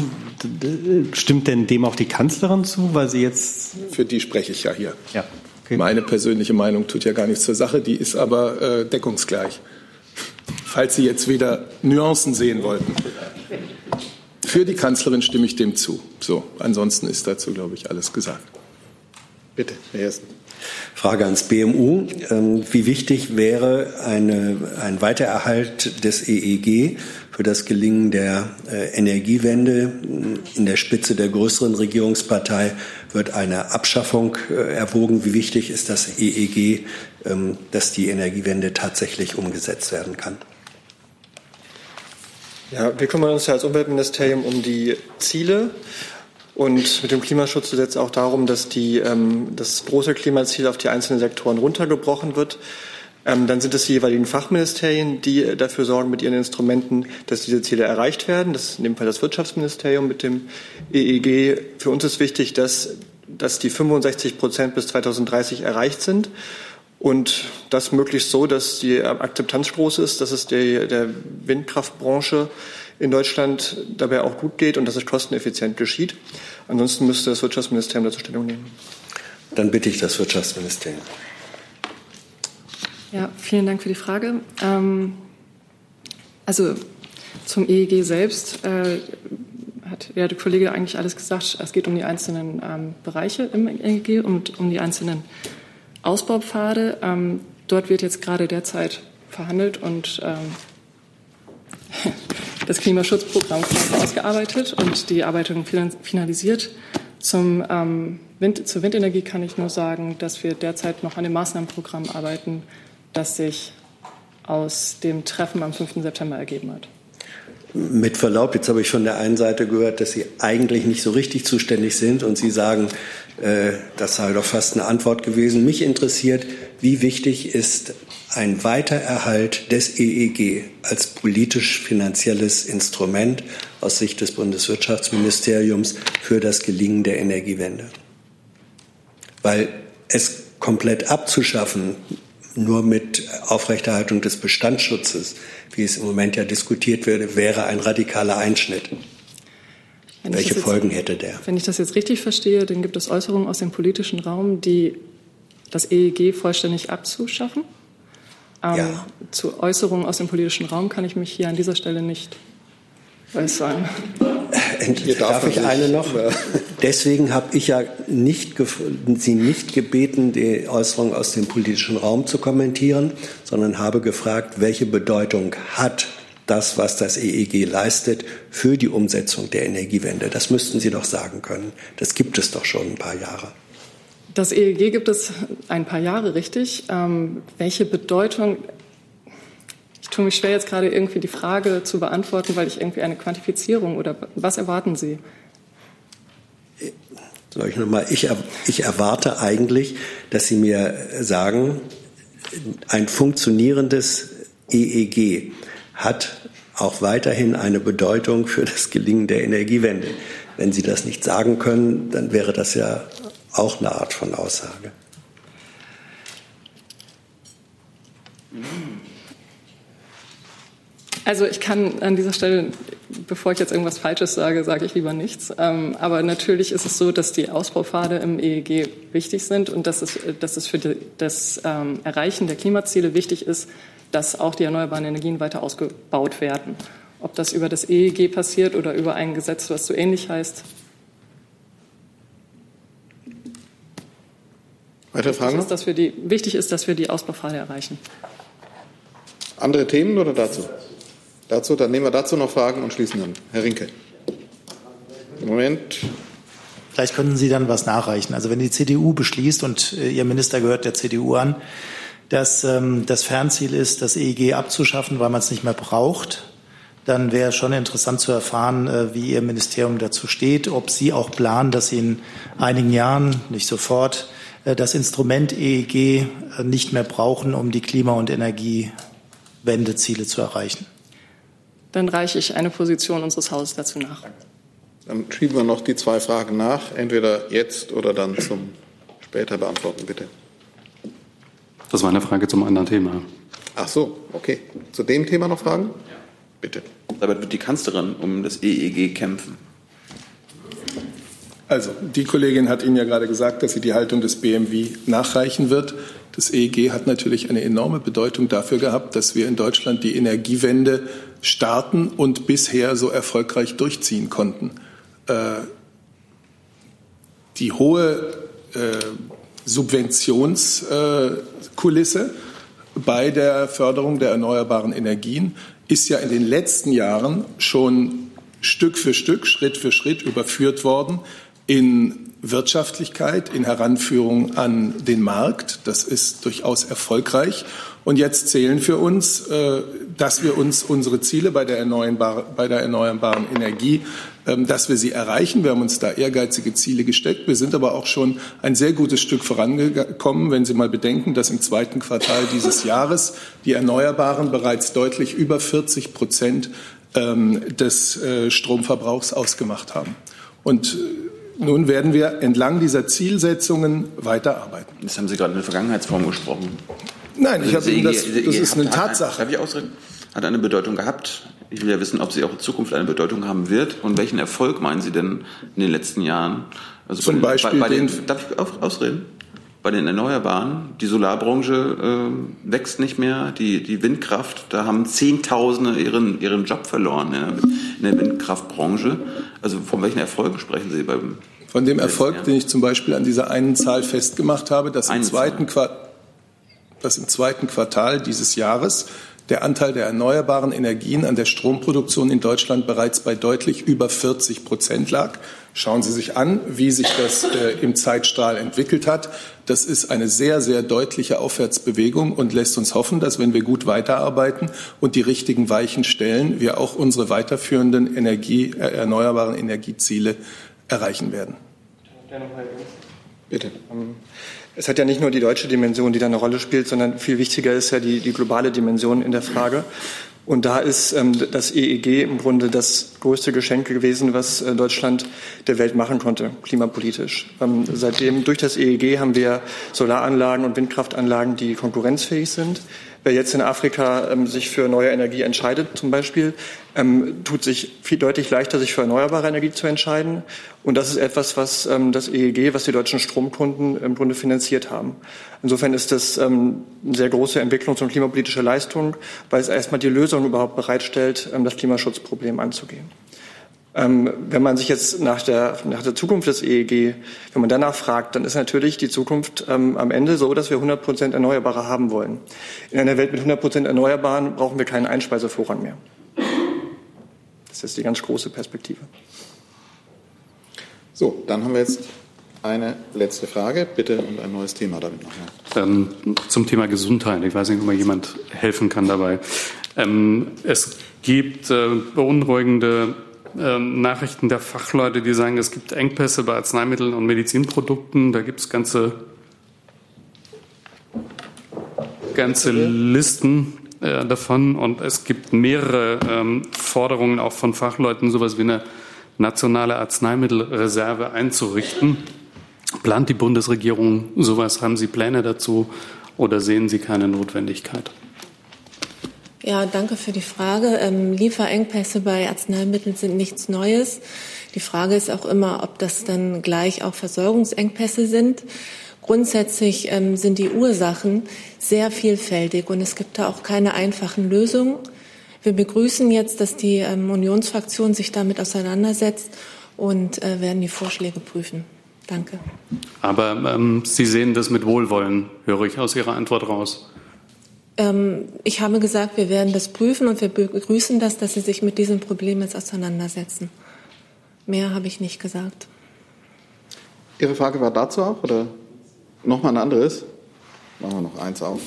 stimmt denn dem auch die Kanzlerin zu, weil sie jetzt. Für die spreche ich ja hier. Ja. Okay. Meine persönliche Meinung tut ja gar nichts zur Sache, die ist aber äh, deckungsgleich. Falls Sie jetzt wieder Nuancen sehen wollten. Für die Kanzlerin stimme ich dem zu. So, ansonsten ist dazu, glaube ich, alles gesagt. Bitte, Herr Hessen. Frage ans BMU. Ähm, wie wichtig wäre eine, ein Weitererhalt des EEG für das Gelingen der äh, Energiewende? In der Spitze der größeren Regierungspartei wird eine Abschaffung äh, erwogen. Wie wichtig ist das EEG, ähm, dass die Energiewende tatsächlich umgesetzt werden kann? Ja, wir kümmern uns ja als Umweltministerium um die Ziele und mit dem Klimaschutzgesetz auch darum, dass die, ähm, das große Klimaziel auf die einzelnen Sektoren runtergebrochen wird. Ähm, dann sind es die jeweiligen Fachministerien, die dafür sorgen mit ihren Instrumenten, dass diese Ziele erreicht werden. Das ist in dem Fall das Wirtschaftsministerium mit dem EEG. Für uns ist wichtig, dass, dass die 65 Prozent bis 2030 erreicht sind. Und das möglichst so, dass die Akzeptanz groß ist, dass es der, der Windkraftbranche in Deutschland dabei auch gut geht und dass es kosteneffizient geschieht. Ansonsten müsste das Wirtschaftsministerium dazu Stellung nehmen. Dann bitte ich das Wirtschaftsministerium. Ja, vielen Dank für die Frage. Ähm, also zum EEG selbst äh, hat ja, der Kollege eigentlich alles gesagt. Es geht um die einzelnen ähm, Bereiche im EEG und um die einzelnen Ausbaupfade. Ähm, dort wird jetzt gerade derzeit verhandelt und ähm, das Klimaschutzprogramm ausgearbeitet und die Arbeitung finalisiert. Zum, ähm, Wind, zur Windenergie kann ich nur sagen, dass wir derzeit noch an dem Maßnahmenprogramm arbeiten, das sich aus dem Treffen am 5. September ergeben hat. Mit Verlaub, jetzt habe ich von der einen Seite gehört, dass Sie eigentlich nicht so richtig zuständig sind und Sie sagen, äh, das sei doch fast eine Antwort gewesen. Mich interessiert, wie wichtig ist ein Weitererhalt des EEG als politisch-finanzielles Instrument aus Sicht des Bundeswirtschaftsministeriums für das Gelingen der Energiewende. Weil es komplett abzuschaffen, nur mit Aufrechterhaltung des Bestandsschutzes, wie es im Moment ja diskutiert wird, wäre ein radikaler Einschnitt. Wenn Welche jetzt, Folgen hätte der? Wenn ich das jetzt richtig verstehe, dann gibt es Äußerungen aus dem politischen Raum, die das EEG vollständig abzuschaffen. Ähm, ja. Zu Äußerungen aus dem politischen Raum kann ich mich hier an dieser Stelle nicht äußern. Endlich darf, darf ich eine noch? Deswegen habe ich ja nicht Sie nicht gebeten, die Äußerungen aus dem politischen Raum zu kommentieren, sondern habe gefragt, welche Bedeutung hat das, was das EEG leistet, für die Umsetzung der Energiewende. Das müssten Sie doch sagen können. Das gibt es doch schon ein paar Jahre. Das EEG gibt es ein paar Jahre, richtig. Ähm, welche Bedeutung, tue mich schwer jetzt gerade irgendwie die Frage zu beantworten, weil ich irgendwie eine Quantifizierung oder was erwarten Sie? Soll ich nochmal? Ich, ich erwarte eigentlich, dass Sie mir sagen, ein funktionierendes EEG hat auch weiterhin eine Bedeutung für das Gelingen der Energiewende. Wenn Sie das nicht sagen können, dann wäre das ja auch eine Art von Aussage. Also ich kann an dieser Stelle bevor ich jetzt irgendwas Falsches sage, sage ich lieber nichts. Ähm, aber natürlich ist es so, dass die Ausbaupfade im EEG wichtig sind und dass es, dass es für das ähm, Erreichen der Klimaziele wichtig ist, dass auch die erneuerbaren Energien weiter ausgebaut werden. Ob das über das EEG passiert oder über ein Gesetz, was so ähnlich heißt. Weitere Fragen? Ist, dass wir die, wichtig ist, dass wir die Ausbaupfade erreichen. Andere Themen oder dazu? Dazu, dann nehmen wir dazu noch Fragen und schließen dann. Herr Rinke. Moment. Vielleicht können Sie dann was nachreichen. Also wenn die CDU beschließt und äh, Ihr Minister gehört der CDU an, dass ähm, das Fernziel ist, das EEG abzuschaffen, weil man es nicht mehr braucht, dann wäre schon interessant zu erfahren, äh, wie Ihr Ministerium dazu steht, ob Sie auch planen, dass Sie in einigen Jahren, nicht sofort, äh, das Instrument EEG äh, nicht mehr brauchen, um die Klima- und Energiewendeziele zu erreichen. Dann reiche ich eine Position unseres Hauses dazu nach. Dann schieben wir noch die zwei Fragen nach, entweder jetzt oder dann zum später beantworten, bitte. Das war eine Frage zum anderen Thema. Ach so, okay. Zu dem Thema noch Fragen? Bitte. Dabei wird die Kanzlerin um das EEG kämpfen. Also, die Kollegin hat Ihnen ja gerade gesagt, dass sie die Haltung des BMW nachreichen wird. Das EEG hat natürlich eine enorme Bedeutung dafür gehabt, dass wir in Deutschland die Energiewende starten und bisher so erfolgreich durchziehen konnten. Äh, die hohe äh, Subventionskulisse bei der Förderung der erneuerbaren Energien ist ja in den letzten Jahren schon Stück für Stück, Schritt für Schritt überführt worden in Wirtschaftlichkeit, in Heranführung an den Markt. Das ist durchaus erfolgreich. Und jetzt zählen für uns, äh, dass wir uns unsere Ziele bei der erneuerbaren, bei der erneuerbaren Energie, ähm, dass wir sie erreichen. Wir haben uns da ehrgeizige Ziele gesteckt. Wir sind aber auch schon ein sehr gutes Stück vorangekommen, wenn Sie mal bedenken, dass im zweiten Quartal dieses Jahres die Erneuerbaren bereits deutlich über 40 Prozent ähm, des äh, Stromverbrauchs ausgemacht haben. Und äh, nun werden wir entlang dieser Zielsetzungen weiterarbeiten. Das haben Sie gerade in der Vergangenheitsform gesprochen. Nein, ich habe das, das ist eine Tatsache. Darf ich ausreden? Hat eine Bedeutung gehabt. Ich will ja wissen, ob sie auch in Zukunft eine Bedeutung haben wird und welchen Erfolg meinen Sie denn in den letzten Jahren? Also Zum bei, Beispiel bei, bei den, darf ich ausreden? Bei den Erneuerbaren, die Solarbranche äh, wächst nicht mehr, die, die Windkraft, da haben Zehntausende ihren, ihren Job verloren in der, in der Windkraftbranche. Also von welchen Erfolgen sprechen Sie beim Von dem Erfolg, den ich zum Beispiel an dieser einen Zahl festgemacht habe, dass im zweiten Quartal dass im zweiten Quartal dieses Jahres der Anteil der erneuerbaren Energien an der Stromproduktion in Deutschland bereits bei deutlich über 40 Prozent lag. Schauen Sie sich an, wie sich das äh, im Zeitstrahl entwickelt hat. Das ist eine sehr, sehr deutliche Aufwärtsbewegung und lässt uns hoffen, dass wenn wir gut weiterarbeiten und die richtigen Weichen stellen, wir auch unsere weiterführenden Energie, äh, erneuerbaren Energieziele erreichen werden. Bitte. Es hat ja nicht nur die deutsche Dimension, die da eine Rolle spielt, sondern viel wichtiger ist ja die, die globale Dimension in der Frage. Und da ist ähm, das EEG im Grunde das größte Geschenk gewesen, was äh, Deutschland der Welt machen konnte, klimapolitisch. Ähm, seitdem durch das EEG haben wir Solaranlagen und Windkraftanlagen, die konkurrenzfähig sind. Wer jetzt in Afrika ähm, sich für neue Energie entscheidet, zum Beispiel, ähm, tut sich viel deutlich leichter, sich für erneuerbare Energie zu entscheiden. Und das ist etwas, was ähm, das EEG, was die deutschen Stromkunden im Grunde finanziert haben. Insofern ist das ähm, eine sehr große Entwicklungs- und klimapolitische Leistung, weil es erstmal die Lösung überhaupt bereitstellt, ähm, das Klimaschutzproblem anzugehen. Ähm, wenn man sich jetzt nach der, nach der Zukunft des EEG, wenn man danach fragt, dann ist natürlich die Zukunft ähm, am Ende so, dass wir 100 Prozent Erneuerbare haben wollen. In einer Welt mit 100 Prozent Erneuerbaren brauchen wir keinen Einspeisevorrang mehr. Das ist die ganz große Perspektive. So, dann haben wir jetzt eine letzte Frage, bitte, und ein neues Thema damit nochmal. Ähm, zum Thema Gesundheit. Ich weiß nicht, ob mir jemand helfen kann dabei. Ähm, es gibt äh, beunruhigende Nachrichten der Fachleute, die sagen, es gibt Engpässe bei Arzneimitteln und Medizinprodukten. Da gibt es ganze, ganze Listen äh, davon und es gibt mehrere ähm, Forderungen auch von Fachleuten, sowas wie eine nationale Arzneimittelreserve einzurichten. Plant die Bundesregierung sowas? Haben Sie Pläne dazu oder sehen Sie keine Notwendigkeit? Ja, danke für die Frage. Ähm, Lieferengpässe bei Arzneimitteln sind nichts Neues. Die Frage ist auch immer, ob das dann gleich auch Versorgungsengpässe sind. Grundsätzlich ähm, sind die Ursachen sehr vielfältig und es gibt da auch keine einfachen Lösungen. Wir begrüßen jetzt, dass die ähm, Unionsfraktion sich damit auseinandersetzt und äh, werden die Vorschläge prüfen. Danke. Aber ähm, Sie sehen das mit Wohlwollen, höre ich aus Ihrer Antwort raus. Ähm, ich habe gesagt, wir werden das prüfen und wir begrüßen das, dass Sie sich mit diesem Problem jetzt auseinandersetzen. Mehr habe ich nicht gesagt. Ihre Frage war dazu auch oder noch mal ein anderes? Machen wir noch eins auf.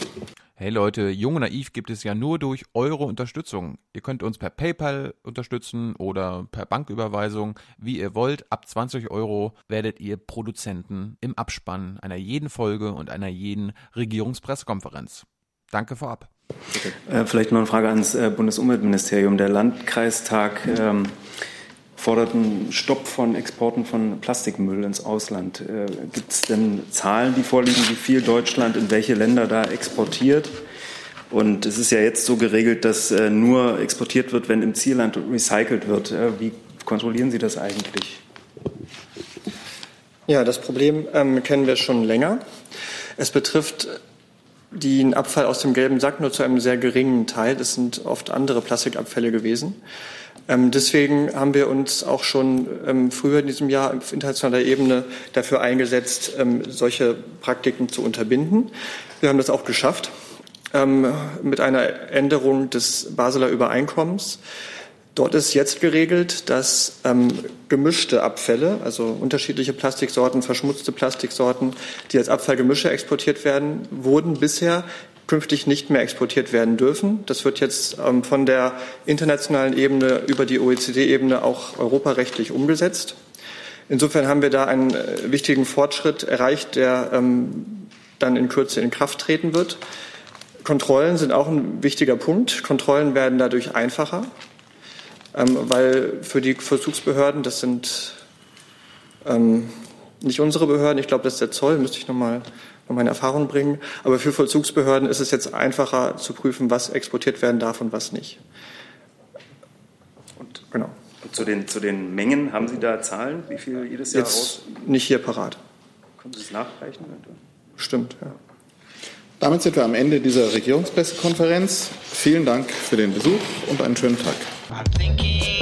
Hey Leute, Jung und Naiv gibt es ja nur durch eure Unterstützung. Ihr könnt uns per PayPal unterstützen oder per Banküberweisung, wie ihr wollt. Ab 20 Euro werdet ihr Produzenten im Abspann einer jeden Folge und einer jeden Regierungspressekonferenz. Danke vorab. Äh, vielleicht noch eine Frage ans äh, Bundesumweltministerium. Der Landkreistag ähm, fordert einen Stopp von Exporten von Plastikmüll ins Ausland. Äh, Gibt es denn Zahlen, die vorliegen, wie viel Deutschland in welche Länder da exportiert? Und es ist ja jetzt so geregelt, dass äh, nur exportiert wird, wenn im Zielland recycelt wird. Äh, wie kontrollieren Sie das eigentlich? Ja, das Problem ähm, kennen wir schon länger. Es betrifft den Abfall aus dem gelben Sack nur zu einem sehr geringen Teil. Das sind oft andere Plastikabfälle gewesen. Ähm, deswegen haben wir uns auch schon ähm, früher in diesem Jahr auf internationaler Ebene dafür eingesetzt, ähm, solche Praktiken zu unterbinden. Wir haben das auch geschafft ähm, mit einer Änderung des Basler Übereinkommens. Dort ist jetzt geregelt, dass ähm, gemischte Abfälle, also unterschiedliche Plastiksorten, verschmutzte Plastiksorten, die als Abfallgemische exportiert werden, wurden bisher künftig nicht mehr exportiert werden dürfen. Das wird jetzt ähm, von der internationalen Ebene über die OECD-Ebene auch europarechtlich umgesetzt. Insofern haben wir da einen äh, wichtigen Fortschritt erreicht, der ähm, dann in Kürze in Kraft treten wird. Kontrollen sind auch ein wichtiger Punkt. Kontrollen werden dadurch einfacher ähm, weil für die Vollzugsbehörden, das sind ähm, nicht unsere Behörden, ich glaube, das ist der Zoll, müsste ich nochmal noch meine Erfahrung bringen, aber für Vollzugsbehörden ist es jetzt einfacher zu prüfen, was exportiert werden darf und was nicht. Und, genau. Und zu den, zu den Mengen, haben Sie da Zahlen, wie viel jedes Jahr jetzt raus? Nicht hier parat. Können Sie es nachreichen? Stimmt, ja. Damit sind wir am Ende dieser Regierungspressekonferenz. Vielen Dank für den Besuch und einen schönen Tag. I'm thinking.